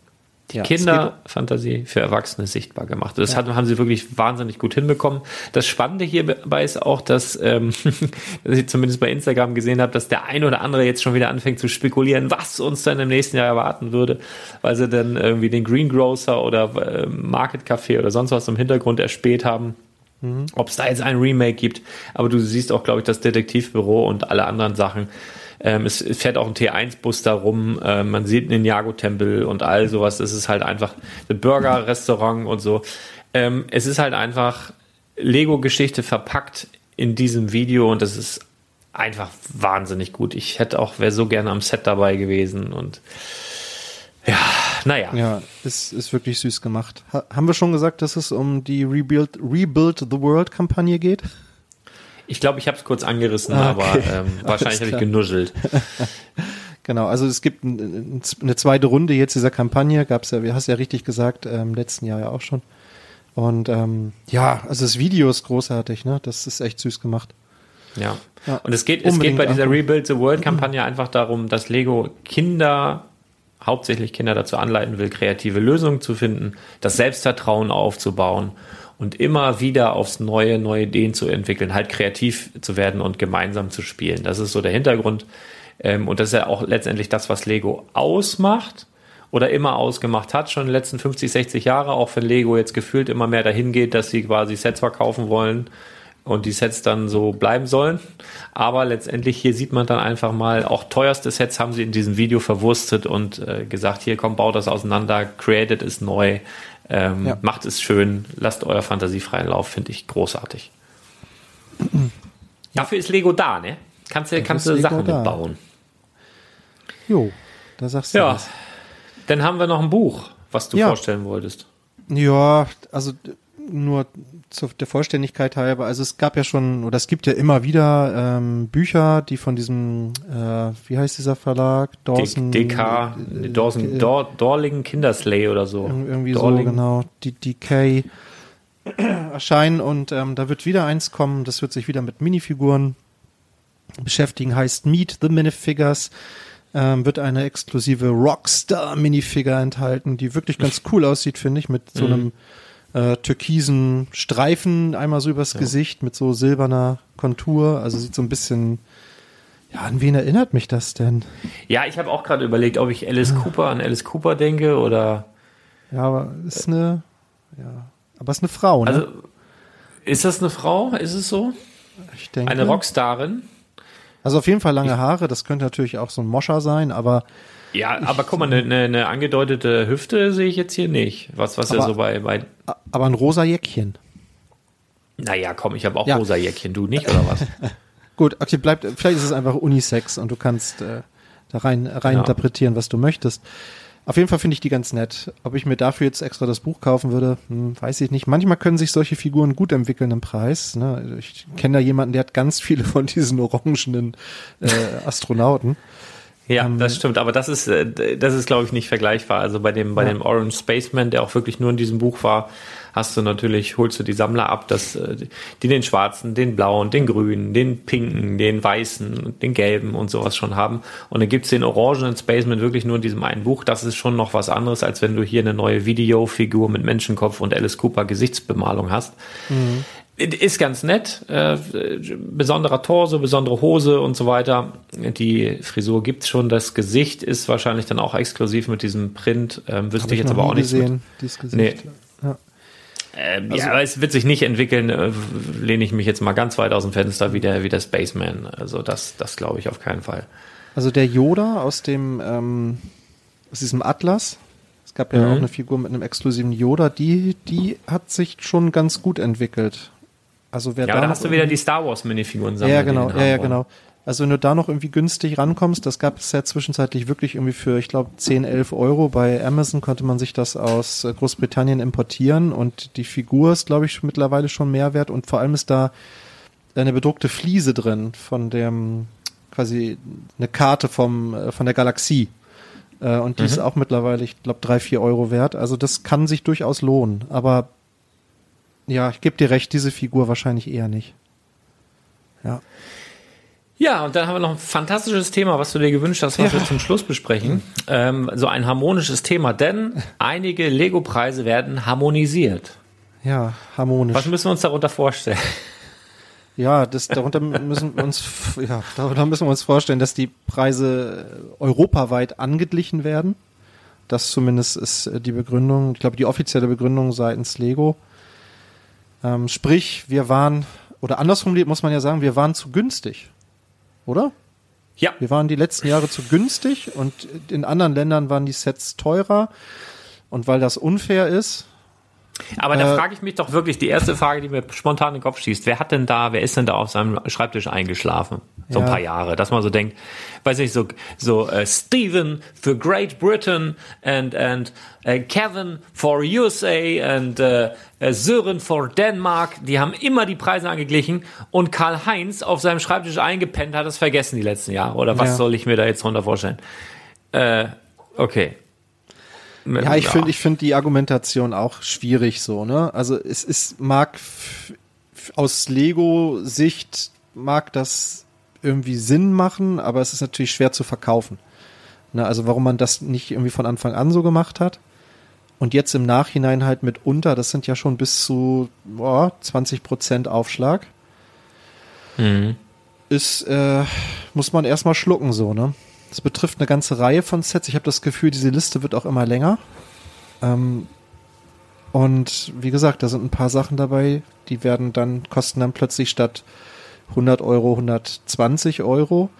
Die Ja, Kinderfantasie für Erwachsene sichtbar gemacht. Das hat, haben sie wirklich wahnsinnig gut hinbekommen. Das Spannende hierbei ist auch, dass, ähm, dass ich zumindest bei Instagram gesehen habe, dass der ein oder andere jetzt schon wieder anfängt zu spekulieren, was uns dann im nächsten Jahr erwarten würde, weil sie dann irgendwie den Greengrocer oder äh, Market Café oder sonst was im Hintergrund erspäht haben. Ob es da jetzt ein Remake gibt, aber du siehst auch, glaube ich, das Detektivbüro und alle anderen Sachen. Ähm, es, fährt auch ein T1-Bus da rum, ähm, man sieht einen Ninjago-Tempel und all sowas. Es ist halt einfach ein Burger-Restaurant und so. Ähm, es ist halt einfach Lego-Geschichte verpackt in diesem Video und das ist einfach wahnsinnig gut. Ich hätte auch, wäre so gerne am Set dabei gewesen und ja, naja. Ja, ist, ist wirklich süß gemacht. Ha haben wir schon gesagt, dass es um die Rebuild, Rebuild the World Kampagne geht? Ich glaube, ich habe es kurz angerissen, Ah, aber okay. ähm, wahrscheinlich habe ich genuschelt. Genau, also es gibt ein, ein, eine zweite Runde jetzt dieser Kampagne, gab's ja, wie hast du ja richtig gesagt, äh, im letzten Jahr ja auch schon. Und ähm, ja, also das Video ist großartig, ne? Das ist echt süß gemacht. Ja. Ja, Und es geht, es geht bei dieser. Rebuild the World Kampagne einfach darum, dass Lego Kinder, hauptsächlich Kinder dazu anleiten will, kreative Lösungen zu finden, das Selbstvertrauen aufzubauen und immer wieder aufs Neue, neue Ideen zu entwickeln, halt kreativ zu werden und gemeinsam zu spielen. Das ist so der Hintergrund. Ähm, Und das ist ja auch letztendlich das, was Lego ausmacht oder immer ausgemacht hat, schon in den letzten 50, 60 Jahre, auch wenn Lego jetzt gefühlt immer mehr dahin geht, dass sie quasi Sets verkaufen wollen und die Sets dann so bleiben sollen. Aber letztendlich hier sieht man dann einfach mal, auch teuerste Sets haben sie in diesem Video verwurstet und äh, gesagt, hier komm, baut das auseinander, created ist neu, ähm, Ja. macht es schön, lasst euer Fantasie freien Lauf, finde ich großartig. Dafür ist Lego da, ne? Kannst du, kannst Sachen da. mitbauen. Jo, da sagst du Ja. was. Dann haben wir noch ein Buch, was du Ja. vorstellen wolltest. Ja, also nur zur der Vollständigkeit halber. Also es gab ja schon, oder es gibt ja immer wieder ähm, Bücher, die von diesem, äh, wie heißt dieser Verlag? Dawson. DK, äh, Dawson, äh, Dor Dorling Kinderslay oder so. Ir- Irgendwie Dorling. so, genau. Die DK erscheinen und ähm, da wird wieder eins kommen, das wird sich wieder mit Minifiguren beschäftigen, heißt Meet the Minifigures. Ähm, wird eine exklusive Rockstar Minifigure enthalten, die wirklich ganz cool aussieht, finde ich, mit so einem äh, türkisen Streifen einmal so übers Gesicht, mit so silberner Kontur. Also sieht so ein bisschen, Ja, an wen erinnert mich das denn? Ja, ich habe auch gerade überlegt, ob ich Alice Cooper an Alice Cooper denke oder. Ja, aber ist eine, ja, aber ist eine Frau, ne? Also, ist das eine Frau? Ist es so? ich denke. Eine Rockstarin? Also auf jeden Fall lange Haare, das könnte natürlich auch so ein Moscher sein, aber Ja, aber guck mal, eine, eine, angedeutete Hüfte sehe ich jetzt hier nicht. Was, was ja Aber- so bei, bei. aber ein rosa Jäckchen. Naja, komm, ich habe auch Ja. rosa Jäckchen, du nicht, oder was? Gut, okay, bleibt, vielleicht ist es einfach Unisex und du kannst äh, da rein, rein Ja. interpretieren, was du möchtest. Auf jeden Fall finde ich die ganz nett. Ob ich mir dafür jetzt extra das Buch kaufen würde, hm, weiß ich nicht. Manchmal können sich solche Figuren gut entwickeln im Preis. Ne? Ich kenne da jemanden, der hat ganz viele von diesen orangenen äh, Astronauten. Ja, Ähm, das stimmt, aber das ist, äh, das ist, glaube ich, nicht vergleichbar. Also bei dem, bei Ja. dem Orange Spaceman, der auch wirklich nur in diesem Buch war, hast du natürlich, holst du die Sammler ab, dass äh, die den schwarzen, den blauen, den grünen, den pinken, den weißen, den gelben und sowas schon haben. Und dann gibt's den orangenen Spaceman wirklich nur in diesem einen Buch. Das ist schon noch was anderes, als wenn du hier eine neue Videofigur mit Menschenkopf und Alice Cooper Gesichtsbemalung hast. Ist ganz nett. Äh, besonderer Torso, besondere Hose und so weiter. Die Frisur gibt's schon. Das Gesicht ist wahrscheinlich dann auch exklusiv mit diesem Print. Ähm, wüsste Hab ich jetzt aber auch nicht. gesehen, dieses Gesicht. Nee. Ähm, ja, aber es wird sich nicht entwickeln, äh, lehne ich mich jetzt mal ganz weit aus dem Fenster wie der, wie der Spaceman. Also das, das glaube ich auf keinen Fall. Also der Yoda aus dem ähm, aus diesem Atlas. Es gab ja Mhm. auch eine Figur mit einem exklusiven Yoda, die die hat sich schon ganz gut entwickelt. Also wer Ja, da da noch hast du wieder die Star Wars Minifiguren ja, sammeln. ja, genau, ja, ja, genau. Also wenn du da noch irgendwie günstig rankommst, das gab es ja zwischenzeitlich wirklich irgendwie für, ich glaube, 10, 11 Euro. Bei Amazon konnte man sich das aus äh, Großbritannien importieren und die Figur ist, glaube ich, mittlerweile schon mehr wert und vor allem ist da eine bedruckte Fliese drin von dem, quasi eine Karte vom, äh, von der Galaxie. Äh, Und die ist auch mittlerweile, ich glaube, drei, vier Euro wert. Also das kann sich durchaus lohnen. Aber ja, ich gebe dir recht, diese Figur wahrscheinlich eher nicht. Ja. Ja, und dann haben wir noch ein fantastisches Thema, was du dir gewünscht hast, was Ja. wir zum Schluss besprechen. Ähm, so ein harmonisches Thema, denn einige Lego-Preise werden harmonisiert. Ja, harmonisch. Was müssen wir uns darunter vorstellen? Ja, das, darunter müssen wir uns, ja, darunter müssen wir uns vorstellen, dass die Preise äh, europaweit angeglichen werden. Das zumindest ist äh, die Begründung, ich glaube, die offizielle Begründung seitens Lego. Ähm, sprich, wir waren, oder andersrum muss man ja sagen, wir waren zu günstig. Oder? Ja, Wir waren die letzten Jahre zu günstig und in anderen Ländern waren die Sets teurer. Und weil das unfair ist, aber da Äh, frage ich mich doch wirklich, die erste Frage, die mir spontan in den Kopf schießt, wer hat denn da, wer ist denn da auf seinem Schreibtisch eingeschlafen? So ein Ja. paar Jahre, dass man so denkt, weiß nicht, so, so äh, Stephen für Great Britain and, and äh, Kevin for USA and äh, Sören for Denmark, die haben immer die Preise angeglichen und Karl-Heinz auf seinem Schreibtisch eingepennt hat es vergessen die letzten Jahre. Oder was Ja. soll ich mir da jetzt drunter vorstellen? Äh, okay. Ja, ich finde ich finde die Argumentation auch schwierig so, ne? Also es ist mag aus Lego Sicht mag das irgendwie Sinn machen, aber es ist natürlich schwer zu verkaufen. Ne, also warum man das nicht irgendwie von Anfang an so gemacht hat und jetzt im Nachhinein halt mitunter, das sind ja schon bis zu boah, 20 Prozent Aufschlag, ist äh, muss man erstmal schlucken so, ne? Das betrifft eine ganze Reihe von Sets. Ich habe das Gefühl, diese Liste wird auch immer länger. Ähm, und wie gesagt, da sind ein paar Sachen dabei, die werden dann, kosten dann plötzlich statt 100 Euro 120 Euro.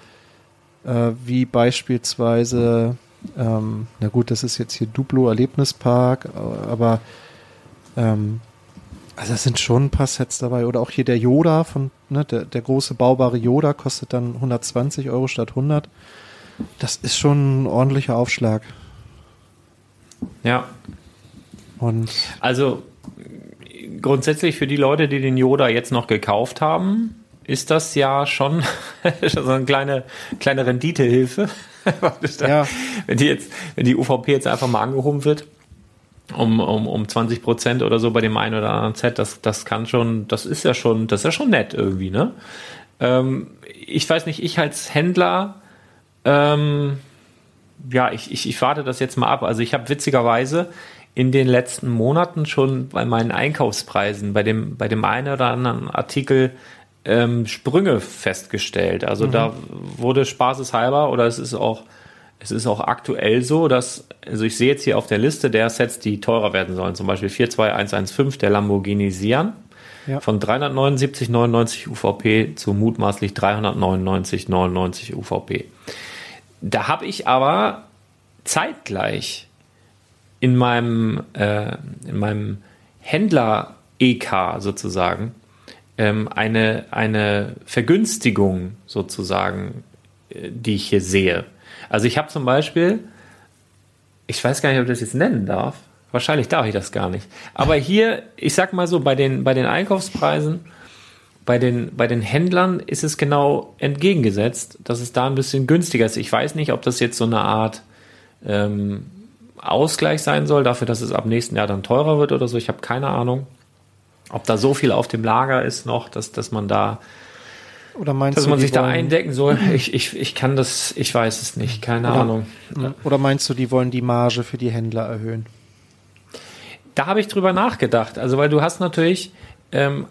Äh, wie beispielsweise, ähm, na gut, das ist jetzt hier Duplo Erlebnispark, aber ähm, also es sind schon ein paar Sets dabei. Oder auch hier der Yoda von, ne, der, der große baubare Yoda kostet dann 120 Euro statt 100. Das ist schon ein ordentlicher Aufschlag. Ja, Und Also grundsätzlich für die Leute, die den Yoda jetzt noch gekauft haben, ist das ja schon so eine kleine, kleine Renditehilfe. Ja. Wenn die jetzt, wenn die UVP jetzt einfach mal angehoben wird, um, um, um 20 Prozent oder so bei dem einen oder anderen Set, das, das kann schon, das ist ja schon, das ist ja schon nett irgendwie, ne? Ähm, ich weiß nicht, ich als Händler, ähm, ja, ich, ich, ich warte das jetzt mal ab. Also ich habe witzigerweise in den letzten Monaten schon bei meinen Einkaufspreisen, bei dem, bei dem einen oder anderen Artikel ähm, Sprünge festgestellt. Also mhm. da wurde spaßeshalber oder es ist auch es ist auch aktuell so, dass, also ich sehe jetzt hier auf der Liste der Sets, die teurer werden sollen, zum Beispiel 42115, der Lamborghini Sian, ja. von 379,99 UVP zu mutmaßlich 399,99 UVP. Da habe ich aber zeitgleich in meinem, äh, in meinem Händler EK sozusagen ähm, eine, eine Vergünstigung sozusagen, äh, die ich hier sehe. Also ich habe zum Beispiel, ich weiß gar nicht, ob ich das jetzt nennen darf. Wahrscheinlich darf ich das gar nicht. Aber hier, ich sag mal so, bei den, bei den Einkaufspreisen, bei den, bei den Händlern ist es genau entgegengesetzt, dass es da ein bisschen günstiger ist. Ich weiß nicht, ob das jetzt so eine Art ähm, Ausgleich sein soll, dafür, dass es ab nächsten Jahr dann teurer wird oder so. Ich habe keine Ahnung, ob da so viel auf dem Lager ist noch, dass, dass man da oder meinst dass du, man sich da eindecken soll. Ich, ich, ich kann das, ich weiß es nicht, keine oder, Ahnung. Oder meinst du, die wollen die Marge für die Händler erhöhen? Da habe ich drüber nachgedacht. Also, weil du hast natürlich, ähm,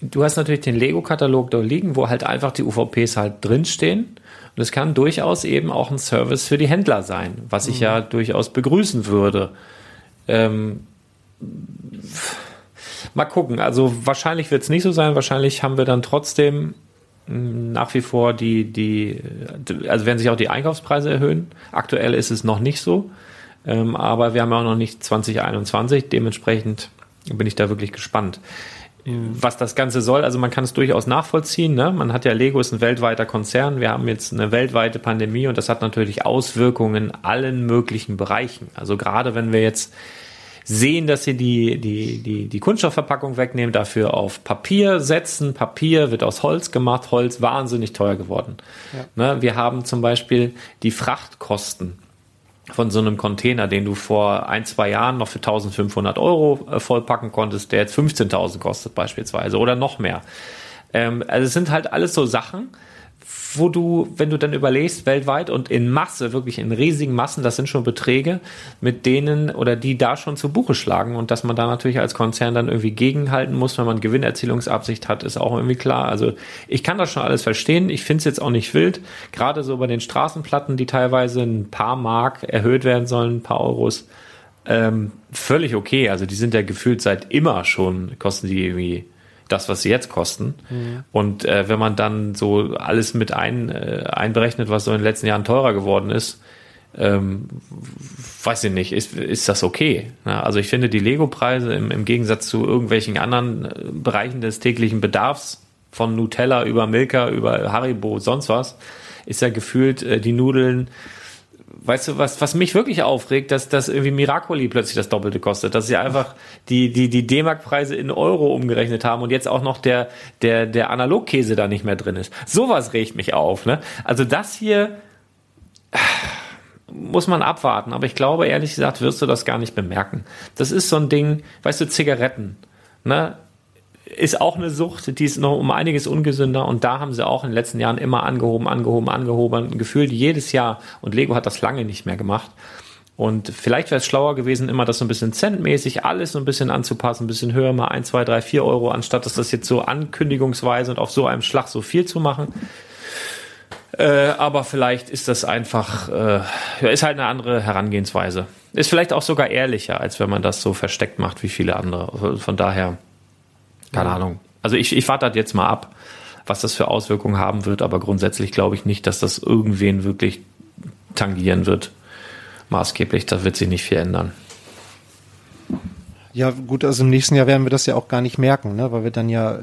du hast natürlich den Lego-Katalog da liegen, wo halt einfach die UVPs halt drinstehen. Und es kann durchaus eben auch ein Service für die Händler sein, was ich mhm. ja durchaus begrüßen würde. Ähm, mal gucken. Also wahrscheinlich wird es nicht so sein. Wahrscheinlich haben wir dann trotzdem hm, nach wie vor die, die, also werden sich auch die Einkaufspreise erhöhen. Aktuell ist es noch nicht so. Ähm, aber wir haben ja auch noch nicht 2021. Dementsprechend bin ich da wirklich gespannt was das Ganze soll. Also man kann es durchaus nachvollziehen. Ne? Man hat ja Lego ist ein weltweiter Konzern. Wir haben jetzt eine weltweite Pandemie und das hat natürlich Auswirkungen in allen möglichen Bereichen. Also gerade wenn wir jetzt sehen, dass sie die, die, die, die Kunststoffverpackung wegnehmen, dafür auf Papier setzen. Papier wird aus Holz gemacht, Holz wahnsinnig teuer geworden. Ja. Ne? Wir haben zum Beispiel die Frachtkosten von so einem Container, den du vor ein, zwei Jahren noch für 1500 Euro äh, vollpacken konntest, der jetzt 15.000 kostet beispielsweise oder noch mehr. Ähm, also es sind halt alles so Sachen, wo du, wenn du dann überlegst, weltweit und in Masse, wirklich in riesigen Massen, das sind schon Beträge, mit denen oder die da schon zu Buche schlagen und dass man da natürlich als Konzern dann irgendwie gegenhalten muss, wenn man Gewinnerzielungsabsicht hat, ist auch irgendwie klar. Also ich kann das schon alles verstehen. Ich finde es jetzt auch nicht wild. Gerade so bei den Straßenplatten, die teilweise ein paar Mark erhöht werden sollen, ein paar Euros, ähm, völlig okay. Also die sind ja gefühlt seit immer schon, kosten die irgendwie das, was sie jetzt kosten. Mhm. Und äh, wenn man dann so alles mit ein, äh, einberechnet, was so in den letzten Jahren teurer geworden ist, ähm, weiß ich nicht, ist, ist das okay? Ja, also ich finde die Lego-Preise im, im Gegensatz zu irgendwelchen anderen äh, Bereichen des täglichen Bedarfs von Nutella über Milka, über Haribo, sonst was, ist ja gefühlt äh, die Nudeln weißt du, was, was mich wirklich aufregt, dass, dass irgendwie Miracoli plötzlich das Doppelte kostet, dass sie einfach die, die, die D-Mark-Preise in Euro umgerechnet haben und jetzt auch noch der, der, der Analogkäse da nicht mehr drin ist. Sowas regt mich auf, ne? Also das hier muss man abwarten, aber ich glaube, ehrlich gesagt, wirst du das gar nicht bemerken. Das ist so ein Ding, weißt du, Zigaretten, ne? Ist auch eine Sucht, die ist noch um einiges ungesünder und da haben sie auch in den letzten Jahren immer angehoben, angehoben, angehoben, gefühlt jedes Jahr und Lego hat das lange nicht mehr gemacht. Und vielleicht wäre es schlauer gewesen, immer das so ein bisschen centmäßig alles so ein bisschen anzupassen, ein bisschen höher, mal ein, zwei, drei, vier Euro, anstatt dass das jetzt so ankündigungsweise und auf so einem Schlag so viel zu machen. Äh, aber vielleicht ist das einfach, äh, ist halt eine andere Herangehensweise. Ist vielleicht auch sogar ehrlicher, als wenn man das so versteckt macht wie viele andere. Von daher keine ja. Ahnung. Also ich, ich warte halt jetzt mal ab, was das für Auswirkungen haben wird, aber grundsätzlich glaube ich nicht, dass das irgendwen wirklich tangieren wird. Maßgeblich, da wird sich nicht viel ändern. Ja, gut, also im nächsten Jahr werden wir das ja auch gar nicht merken, ne? weil wir dann ja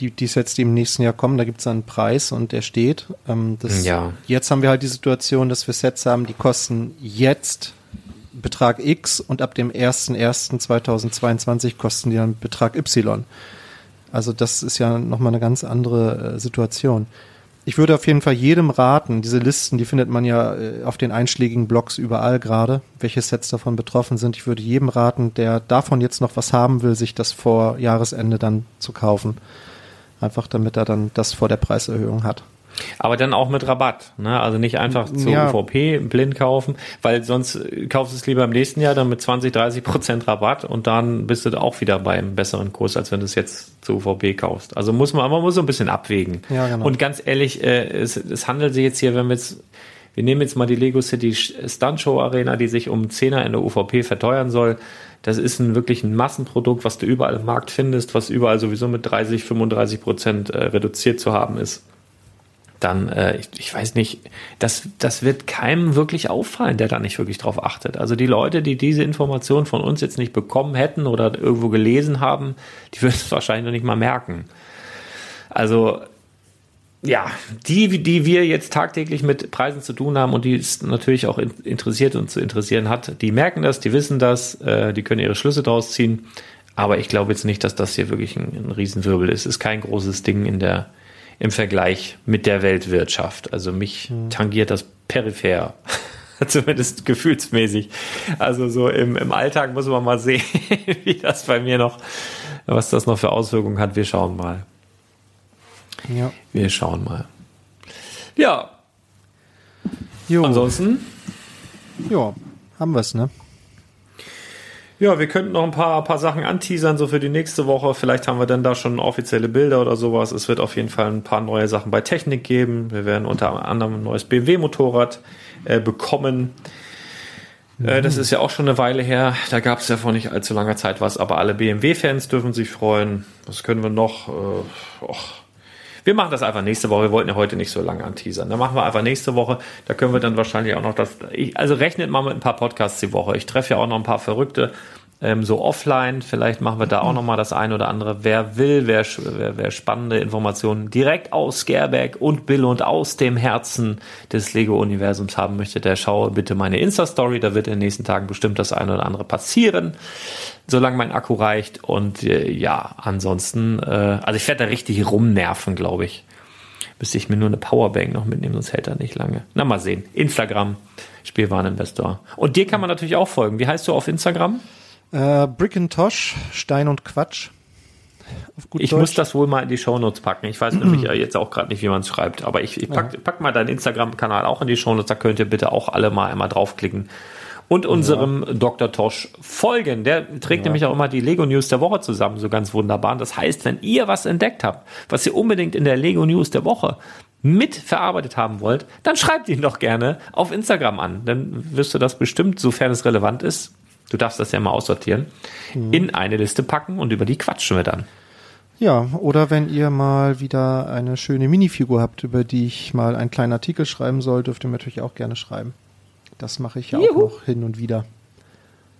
die, die Sets, die im nächsten Jahr kommen, da gibt es einen Preis und der steht. Ähm, das, ja. Jetzt haben wir halt die Situation, dass wir Sets haben, die kosten jetzt Betrag X und ab dem 01.01.2022 kosten die dann Betrag Y. Also das ist ja nochmal eine ganz andere äh, Situation. Ich würde auf jeden Fall jedem raten, diese Listen, die findet man ja äh, auf den einschlägigen Blogs überall gerade, welche Sets davon betroffen sind. Ich würde jedem raten, der davon jetzt noch was haben will, sich das vor Jahresende dann zu kaufen. Einfach damit er dann das vor der Preiserhöhung hat. Aber dann auch mit Rabatt, ne? Also nicht einfach zur Ja. UVP blind kaufen, weil sonst äh, kaufst du es lieber im nächsten Jahr dann mit 20, 30 Prozent Rabatt und dann bist du da auch wieder beim besseren Kurs, als wenn du es jetzt zur UVP kaufst. Also muss man, man muss so ein bisschen abwägen. Ja, genau. Und ganz ehrlich, äh, es, es handelt sich jetzt hier, wenn wir jetzt, wir nehmen jetzt mal die Lego City Stunt Show Arena, die sich um 10er in der UVP verteuern soll. Das ist ein wirklich ein Massenprodukt, was du überall im Markt findest, was überall sowieso mit 30, 35 Prozent äh, reduziert zu haben ist dann, äh, ich, ich weiß nicht, das, das wird keinem wirklich auffallen, der da nicht wirklich drauf achtet. Also die Leute, die diese Information von uns jetzt nicht bekommen hätten oder irgendwo gelesen haben, die würden es wahrscheinlich noch nicht mal merken. Also ja, die, die wir jetzt tagtäglich mit Preisen zu tun haben und die es natürlich auch in, interessiert und zu interessieren hat, die merken das, die wissen das, äh, die können ihre Schlüsse daraus ziehen. Aber ich glaube jetzt nicht, dass das hier wirklich ein, ein Riesenwirbel ist. Es ist kein großes Ding in der, im Vergleich mit der Weltwirtschaft. Also mich tangiert das peripher. Zumindest gefühlsmäßig. Also so im, im Alltag muss man mal sehen, wie das bei mir noch, was das noch für Auswirkungen hat. Wir schauen mal. Ja. Wir schauen mal. Ja, Jo, ansonsten, ja, haben wir's, ne? Ja, wir könnten noch ein paar, paar Sachen anteasern, so für die nächste Woche. Vielleicht haben wir dann da schon offizielle Bilder oder sowas. Es wird auf jeden Fall ein paar neue Sachen bei Technik geben. Wir werden unter anderem ein neues BMW-Motorrad äh, bekommen. Äh, das ist ja auch schon eine Weile her. Da gab es ja vor nicht allzu langer Zeit was, aber alle BMW-Fans dürfen sich freuen. Was können wir noch? Äh, och. Wir machen das einfach nächste Woche. Wir wollten ja heute nicht so lange anteasern. Dann machen wir einfach nächste Woche. Da können wir dann wahrscheinlich auch noch das. Ich, also rechnet mal mit ein paar Podcasts die Woche. Ich treffe ja auch noch ein paar Verrückte. Ähm, so offline, vielleicht machen wir da auch noch mal das ein oder andere. Wer will, wer, wer, wer spannende Informationen direkt aus Scareback und Bill und aus dem Herzen des Lego-Universums haben möchte, der schaue bitte meine Insta-Story. Da wird in den nächsten Tagen bestimmt das eine oder andere passieren, solange mein Akku reicht. Und äh, ja, ansonsten, äh, also ich werde da richtig rumnerven, glaube ich. Müsste ich mir nur eine Powerbank noch mitnehmen, sonst hält er nicht lange. Na, mal sehen. Instagram, Spielwareninvestor. Und dir kann man natürlich auch folgen. Wie heißt du auf Instagram? Äh, Brickintosh, Stein und Quatsch. Auf gut Ich Deutsch. muss das wohl mal in die Shownotes packen. Ich weiß nämlich ja jetzt auch gerade nicht, wie man es schreibt. Aber ich, ich pack, pack mal deinen Instagram-Kanal auch in die Shownotes. Da könnt ihr bitte auch alle mal einmal draufklicken. Und unserem Dr. Tosch folgen. Der trägt nämlich auch immer die Lego News der Woche zusammen, so ganz wunderbar. Und das heißt, wenn ihr was entdeckt habt, was ihr unbedingt in der Lego News der Woche mitverarbeitet haben wollt, dann schreibt ihn doch gerne auf Instagram an. Dann wirst du das bestimmt, sofern es relevant ist, du darfst das ja mal aussortieren, in eine Liste packen und über die quatschen wir dann. Ja, oder wenn ihr mal wieder eine schöne Minifigur habt, über die ich mal einen kleinen Artikel schreiben soll, dürft ihr mir natürlich auch gerne schreiben. Das mache ich ja auch noch hin und wieder.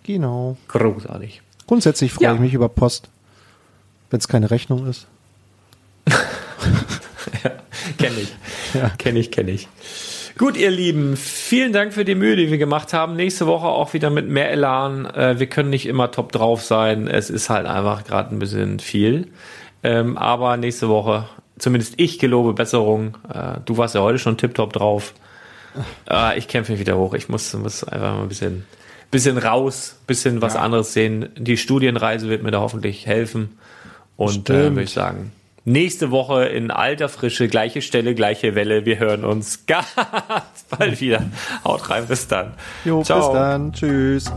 Genau. Großartig. Grundsätzlich freue Ja. ich mich über Post, wenn es keine Rechnung ist. Kenne ich. Kenne ich, kenne ich. Gut, ihr Lieben, vielen Dank für die Mühe, die wir gemacht haben. Nächste Woche auch wieder mit mehr Elan. Äh, wir können nicht immer top drauf sein. Es ist halt einfach gerade ein bisschen viel. Ähm, aber nächste Woche, zumindest ich gelobe Besserung. Äh, du warst ja heute schon tipptopp drauf. Äh, ich kämpfe mich wieder hoch. Ich muss, muss einfach mal ein bisschen, bisschen raus, bisschen was anderes sehen. Die Studienreise wird mir da hoffentlich helfen. Und äh, würde ich sagen, nächste Woche in alter Frische, gleiche Stelle, gleiche Welle. Wir hören uns ganz bald wieder. Haut rein, bis dann. Jo, bis dann. Tschüss.